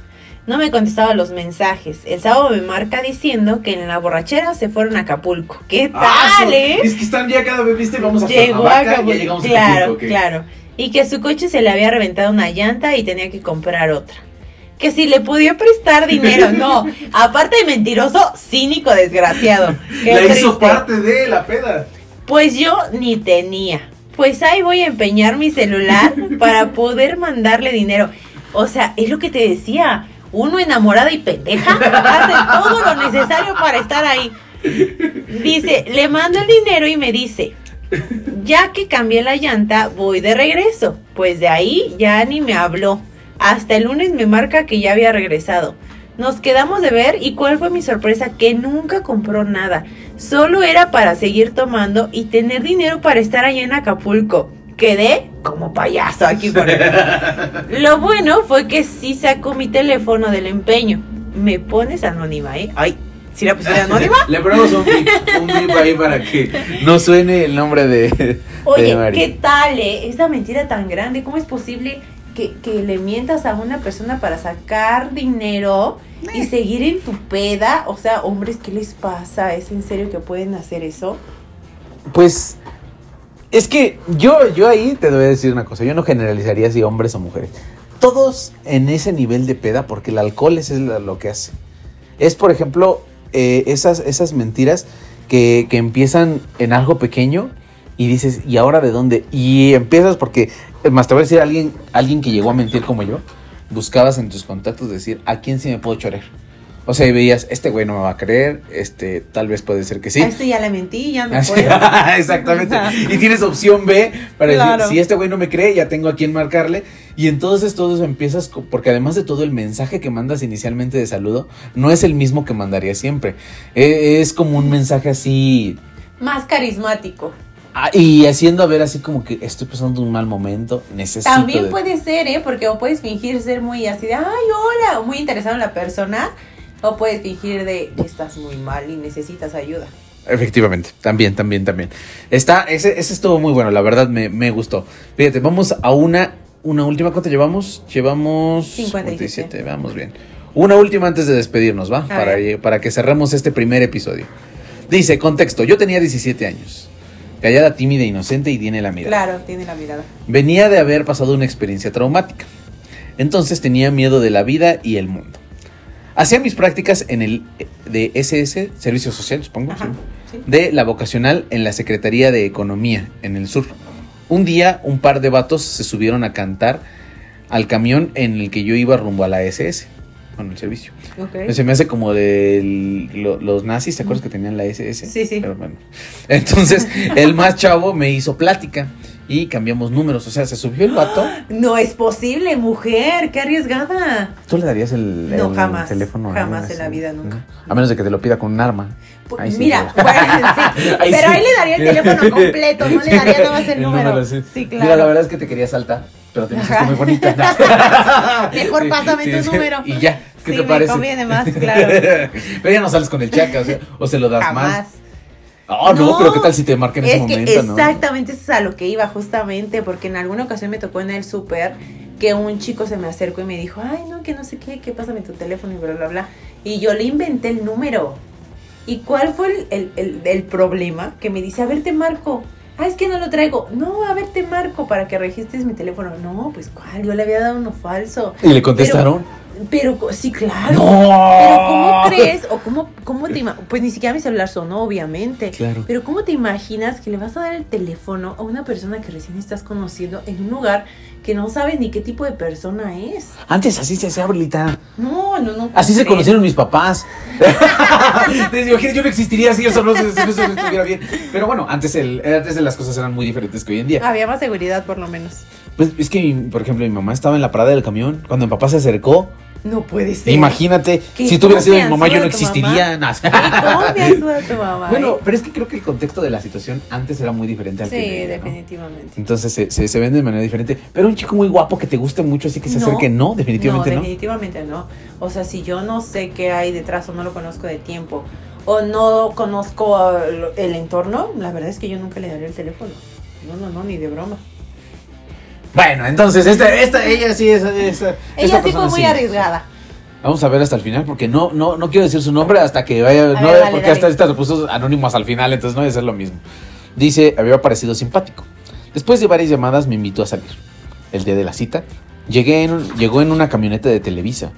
No me contestaba los mensajes. El sábado me marca diciendo que en la borrachera se fueron a Acapulco. ¿Qué tal, eh? Ah, Es que están ya cada vez, viste, vamos a Llegó a y Acapulco. ya llegamos a Claro, Acapulco, ¿ok? claro. Y que su coche se le había reventado una llanta y tenía que comprar otra. Que si le podía prestar dinero, no. *laughs* Aparte de mentiroso, cínico, desgraciado. *laughs* Qué La hizo parte de la peda. Pues yo ni tenía. Pues ahí voy a empeñar mi celular *laughs* para poder mandarle dinero. O sea, es lo que te decía. Uno enamorada y pendeja hace todo lo necesario para estar ahí. Dice, le mando el dinero y me dice, ya que cambié la llanta, voy de regreso. Pues de ahí ya ni me habló. Hasta el lunes me marca que ya había regresado. Nos quedamos de ver y cuál fue mi sorpresa que nunca compró nada. Solo era para seguir tomando y tener dinero para estar allá en Acapulco. Quedé como payaso aquí por *laughs* Lo bueno fue que sí sacó mi teléfono del empeño. Me pones anónima, ¿eh? Ay, ¿sí la pusiste anónima? *laughs* Le ponemos un bip, *laughs* un bip ahí para que no suene el nombre de, de Oye, Mari. ¿qué tal, eh? Esta mentira tan grande, ¿cómo es posible que, que le mientas a una persona para sacar dinero y Eh. seguir en tu peda? O sea, hombres, ¿qué les pasa? ¿Es en serio que pueden hacer eso? Pues es que yo, yo ahí te voy a decir una cosa, yo no generalizaría si hombres o mujeres. Todos en ese nivel de peda, porque el alcohol es lo que hace. Es, por ejemplo, eh, esas, esas mentiras que, que empiezan en algo pequeño y dices, ¿y ahora de dónde? Y empiezas porque, más, te voy a decir alguien, alguien que llegó a mentir como yo, buscabas en tus contactos decir, ¿a quién sí me puedo chorear? O sea, y veías, este güey no me va a creer, este, tal vez puede ser que sí. A este ya le mentí, ya me puedo. *laughs* Exactamente. Y tienes opción B para Claro. decir, si este güey no me cree, ya tengo a quién marcarle. Y entonces todo eso empiezas, porque además de todo el mensaje que mandas inicialmente de saludo, no es el mismo que mandaría siempre. E- Es como un mensaje así, Más carismático. Ah, y haciendo a ver así como que estoy pasando un mal momento, necesito... También de- puede ser, ¿eh? Porque o puedes fingir ser muy así de, ay, hola, o muy interesado en la persona. O puedes fingir de, estás muy mal y necesitas ayuda. Efectivamente, también, también, también. Está, ese, ese estuvo muy bueno, la verdad me, me gustó. Fíjate, vamos a una, una última, ¿cuánto llevamos? Llevamos 57. vamos bien. Una última antes de despedirnos, ¿va? A Para, ver. para que cerremos este primer episodio. Dice, contexto, yo tenía 17 años. Callada, tímida, inocente y tiene la mirada. Claro, tiene la mirada. Venía de haber pasado una experiencia traumática. Entonces tenía miedo de la vida y el mundo. Hacía mis prácticas en el de SS, Servicio Social, supongo, Ajá, sí, sí. de la vocacional en la Secretaría de Economía en el sur. Un día un par de vatos se subieron a cantar al camión en el que yo iba rumbo a la SS, bueno, el servicio. Se me hace como de lo- los nazis, ¿te acuerdas que tenían la SS? Sí, sí. Pero bueno. *laughs* Entonces, el más chavo me hizo plática y cambiamos números. O sea, se subió el vato. *gasps* No es posible, mujer, qué arriesgada. ¿Tú le darías el, No, el jamás, teléfono? jamás en la vida, nunca. ¿No? A menos de que te lo pida con un arma. Pu- Ahí sí, Mira, pero- bueno, sí, *laughs* Ahí pero sí. ahí le daría el teléfono *laughs* completo, no le daría nada más el, número. sí. Sí, claro. Mira, la verdad es que te quería saltar, pero hiciste Ajá. muy bonita. *laughs* Mejor pásame sí, tu sí. número. Y ya, ¿qué Sí, te me parece? conviene más, *laughs* claro. pero ya no sales con el chaca, o, sea, o se lo das mal. Jamás. Oh, no, No, pero ¿qué tal si te marca en ese es que momento, no? exactamente eso es a lo que iba justamente, porque en alguna ocasión me tocó en el súper que un chico se me acercó y me dijo, ay, no, que no sé qué, que pásame tu teléfono y bla, bla, bla. Y yo le inventé el número. ¿Y cuál fue el, el- el- el problema? Que me dice, a ver, te marco. Ah, es que no lo traigo. No, a ver, te marco para que registres mi teléfono. No, pues cuál, yo le había dado uno falso. ¿Y le contestaron? Pero, sí, claro. ¡No! Pero ¿cómo crees? O cómo, cómo te Pues ni siquiera mi celular sonó, obviamente. Claro. Pero ¿cómo te imaginas que le vas a dar el teléfono a una persona que recién estás conociendo en un lugar que no sabes ni qué tipo de persona es? Antes así se hacía, abuelita. No, no, no. Así se conocieron mis papás. *laughs* Te imaginas, yo no existiría si eso no, se- si eso no estuviera bien. Pero bueno, antes, el, antes de las cosas eran muy diferentes que hoy en día. Había más seguridad, por lo menos. Pues es que, por ejemplo, mi mamá estaba en la parada del camión. Cuando mi papá se acercó, No puede ser. imagínate, si tú hubieras sido mi mamá, yo no existiría. No. ¿Cómo me ayuda tu mamá? *laughs* Bueno, pero es que creo que el contexto de la situación antes era muy diferente al Sí, que ¿no? definitivamente. Entonces se, se, se vende de manera diferente. Pero un chico muy guapo que te guste mucho, así que se No. acerque, no, definitivamente no. definitivamente no. O sea, si yo no sé qué hay detrás o no lo conozco de tiempo o no conozco el, el entorno, la verdad es que yo nunca le daría el teléfono. No, no, no, ni de broma. Bueno, entonces, esta, esta, ella sí es. esa- esta Ella sí persona fue muy arriesgada. Vamos a ver hasta el final, porque no, no, no quiero decir su nombre hasta que vaya. A no, ver, dale, porque dale. hasta esta se puso anónimos al final, entonces no debe ser lo mismo. Dice, había parecido simpático. Después de varias llamadas me invitó a salir. El día de la cita, llegué en, llegó en una camioneta de Televisa,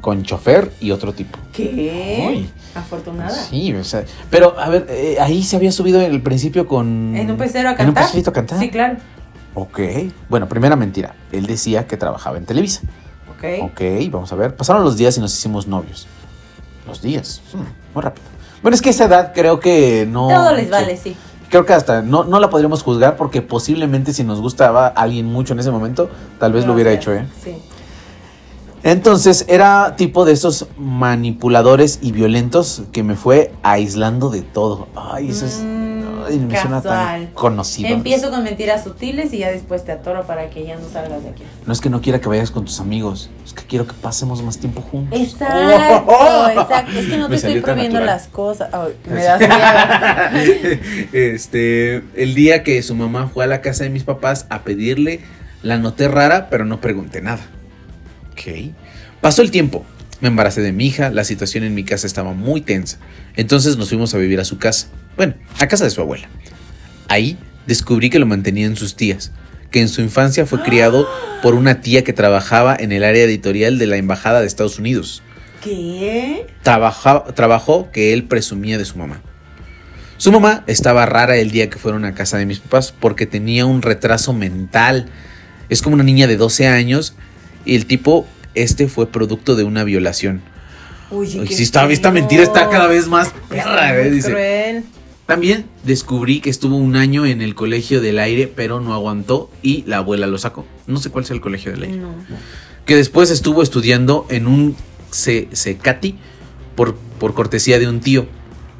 con chofer y otro tipo. ¿Qué? Uy. Afortunada. Sí, o sea, pero a ver, eh, ahí se había subido en el principio con... En un pecero a En un cantar. pecerito a cantar. Sí, claro. Ok, bueno, primera mentira. Él decía que trabajaba en Televisa. Ok. Ok, vamos a ver. Pasaron los días y nos hicimos novios. Los días, hmm, muy rápido. Bueno, es que esa edad creo que no... Todo les vale, sí. Creo que hasta no, no la podríamos juzgar porque posiblemente si nos gustaba alguien mucho en ese momento, tal vez lo hubiera hecho, ¿eh? Sí. Entonces era tipo de esos manipuladores y violentos que me fue aislando de todo. Ay, eso es... Mm, me suena tan casual. conocido. Empiezo con mentiras sutiles y ya después te atoro para que ya no salgas de aquí. No es que no quiera que vayas con tus amigos, es que quiero que pasemos más tiempo juntos. Exacto, *laughs* exacto. Es que no Me te estoy prohibiendo las cosas. Ay, me *laughs* das miedo. *laughs* este, el día que su mamá fue a la casa de mis papás a pedirle, la noté rara, pero no pregunté nada. Ok. Pasó el tiempo. Me embaracé de mi hija, la situación en mi casa estaba muy tensa. Entonces nos fuimos a vivir a su casa. Bueno, a casa de su abuela. Ahí descubrí que lo mantenían sus tías, que en su infancia fue criado por una tía que trabajaba en el área editorial de la Embajada de Estados Unidos ¿Qué? trabaja- trabajó que él presumía de su mamá. Su mamá estaba rara el día que fueron a casa de mis papás porque tenía un retraso mental. Es como una niña de 12 años y el tipo, este fue producto de una violación. Uy, qué sí, está, esta feo. mentira está cada vez más perra, eh, dice. cruel. También descubrí que estuvo un año en el colegio del aire, pero no aguantó y la abuela lo sacó. No sé cuál es el colegio del aire No. que después estuvo estudiando en un Cecati por, por cortesía de un tío.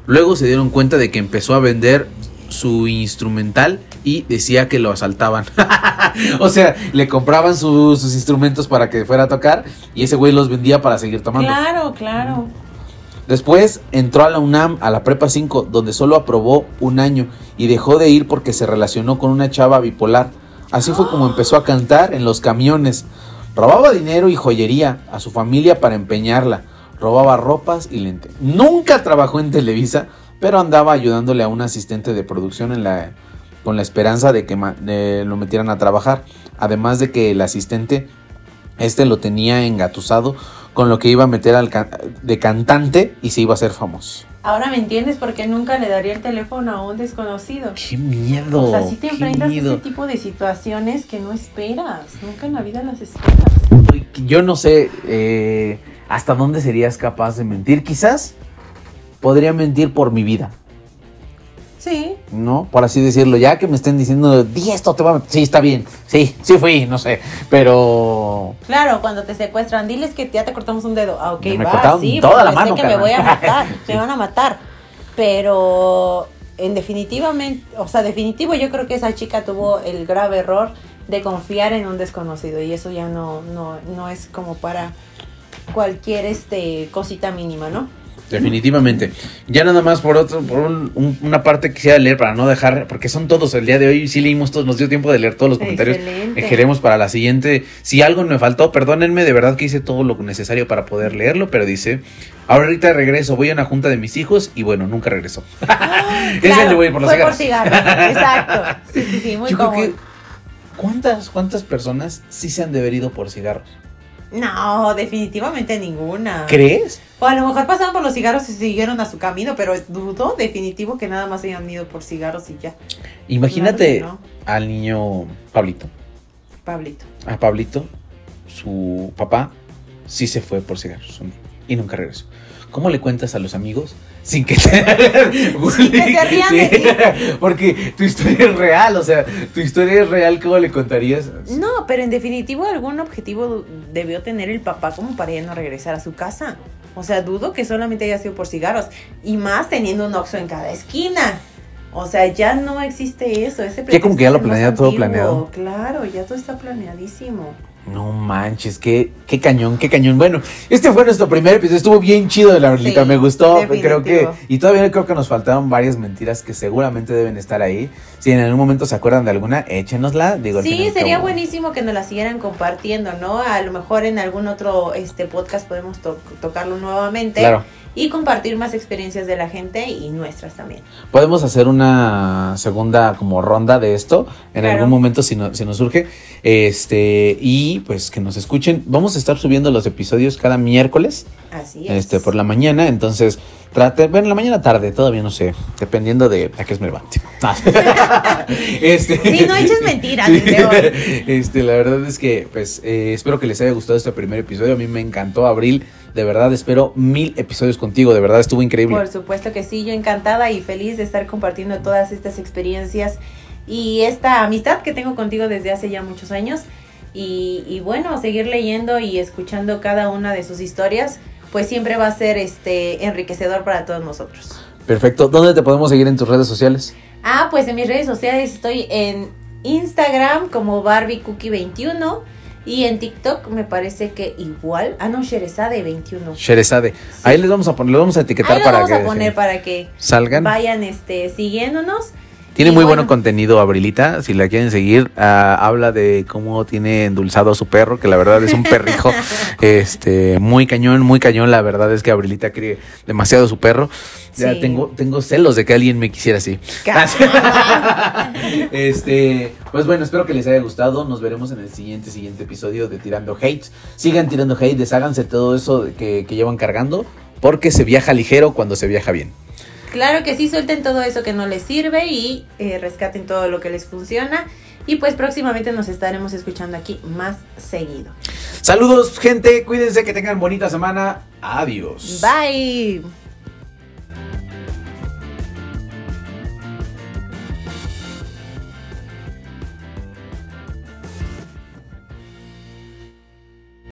Luego se dieron cuenta de que empezó a vender su instrumental y decía que lo asaltaban. *laughs* o sea, le compraban su- sus instrumentos para que fuera a tocar y ese güey los vendía para seguir tomando. Claro, claro. Después entró a la UNAM, a la Prepa 5, donde solo aprobó un año y dejó de ir porque se relacionó con una chava bipolar. Así fue como empezó a cantar en los camiones. Robaba dinero y joyería a su familia para empeñarla. Robaba ropas y lentes. Nunca trabajó en Televisa, pero andaba ayudándole a un asistente de producción en la, con la esperanza de que lo metieran a trabajar. Además de que el asistente este lo tenía engatusado con lo que iba a meter al can- de cantante y se iba a hacer famoso. Ahora me entiendes por qué nunca le daría el teléfono a un desconocido. ¡Qué miedo! O sea, si te enfrentas a ese tipo de situaciones que no esperas. Nunca en la vida las esperas. Yo no sé eh, hasta dónde serías capaz de mentir. Quizás podría mentir por mi vida, Sí, ¿no? Por así decirlo. Ya que me estén diciendo, di esto, te va a... Sí, está bien. Sí, sí fui, no sé. Pero... claro, cuando te secuestran, diles que ya te cortamos un dedo. Ah, ok, Me va, cortaron sí, toda la sé mano, que me voy a *laughs* matar, me van a matar. Pero en definitivamente, o sea, definitivo yo creo que esa chica tuvo el grave error de confiar en un desconocido y eso ya no no no es como para cualquier este cosita mínima, ¿no? Definitivamente. Ya nada más por otro, por un- un- una parte que quisiera leer para no dejar, porque son todos el día de hoy, sí leímos todos, nos dio tiempo de leer todos los comentarios. Excelente. Dejaremos para la siguiente. Si algo me faltó, perdónenme, de verdad que hice todo lo necesario para poder leerlo, pero dice, ahorita regreso, voy a una junta de mis hijos y bueno, nunca regresó. *laughs* *laughs* Ese Claro, le voy por los fue cigarros. por cigarros. Exacto. Sí, sí, sí, muy Yo creo común. que ¿cuántas, cuántas personas sí se han de haber ido por cigarros? No, definitivamente ninguna. ¿Crees? O a lo mejor pasaron por los cigarros y siguieron a su camino, pero dudo definitivo que nada más hayan ido por cigarros y ya. Imagínate al niño Pablito. Pablito. a Pablito, su papá, sí se fue por cigarros y nunca regresó. ¿Cómo le cuentas a los amigos sin que te que se rían de Sí, Porque tu historia es real, o sea, tu historia es real, ¿cómo le contarías? No, pero en definitivo algún objetivo debió tener el papá como para ya no regresar a su casa. O sea, dudo que solamente haya sido por cigarros. Y más teniendo un oxo en cada esquina. O sea, ya no existe eso. Ese Ya como que ya lo todo planeado. Claro, ya todo está planeadísimo. No manches, qué, qué cañón, qué cañón. Bueno, este fue nuestro primer episodio, estuvo bien chido de la verdad, Sí, me gustó. definitivo. Creo que, y todavía creo que nos faltaron varias mentiras que seguramente deben estar ahí. Si en algún momento se acuerdan de alguna, échenosla. Digo, Sí, sería buenísimo que nos la siguieran compartiendo, ¿no? A lo mejor en algún otro este podcast podemos to- tocarlo nuevamente Claro. Y compartir más experiencias de la gente y nuestras también. Podemos hacer una segunda como ronda de esto en Claro. algún momento si, no- si nos surge. Este, y pues que nos escuchen. Vamos a estar subiendo los episodios cada miércoles, Así es. este, por la mañana. Entonces, trate, bueno, la mañana tarde, todavía no sé, dependiendo de a qué es me levante. *laughs* este, Sí, no eches mentiras, Sí. Este, la verdad es que, pues, eh, espero que les haya gustado este primer episodio. A mí me encantó, Abril. De verdad, espero mil episodios contigo. De verdad, estuvo increíble. Por supuesto que sí, yo encantada y feliz de estar compartiendo todas estas experiencias y esta amistad que tengo contigo desde hace ya muchos años. Y, y bueno, seguir leyendo y escuchando cada una de sus historias, pues siempre va a ser este enriquecedor para todos nosotros. Perfecto. ¿Dónde te podemos seguir en tus redes sociales? Ah, pues en mis redes sociales estoy en Instagram como BarbieCookie21 y en TikTok me parece que igual. Ah, no, Sherezade21. Sherezade. Ahí les vamos a poner, les vamos a etiquetar Ahí para vamos que a poner sí, para que salgan. vayan este siguiéndonos. Tiene Y muy bueno. bueno contenido Abrilita, si la quieren seguir, ah, habla de cómo tiene endulzado a su perro, que la verdad es un perrijo, *laughs* este, muy cañón, muy cañón, la verdad es que Abrilita quiere demasiado a su perro. Ya Sí. tengo, tengo celos de que alguien me quisiera así. *laughs* este, pues bueno, espero que les haya gustado. Nos veremos en el siguiente, siguiente episodio de Tirando Hate. Sigan tirando hate, desháganse todo eso que, que llevan cargando, porque se viaja ligero cuando se viaja bien. Claro que sí, suelten todo eso que no les sirve y eh, rescaten todo lo que les funciona. Y pues próximamente nos estaremos escuchando aquí más seguido. Saludos, gente, cuídense, que tengan bonita semana. Adiós. Bye.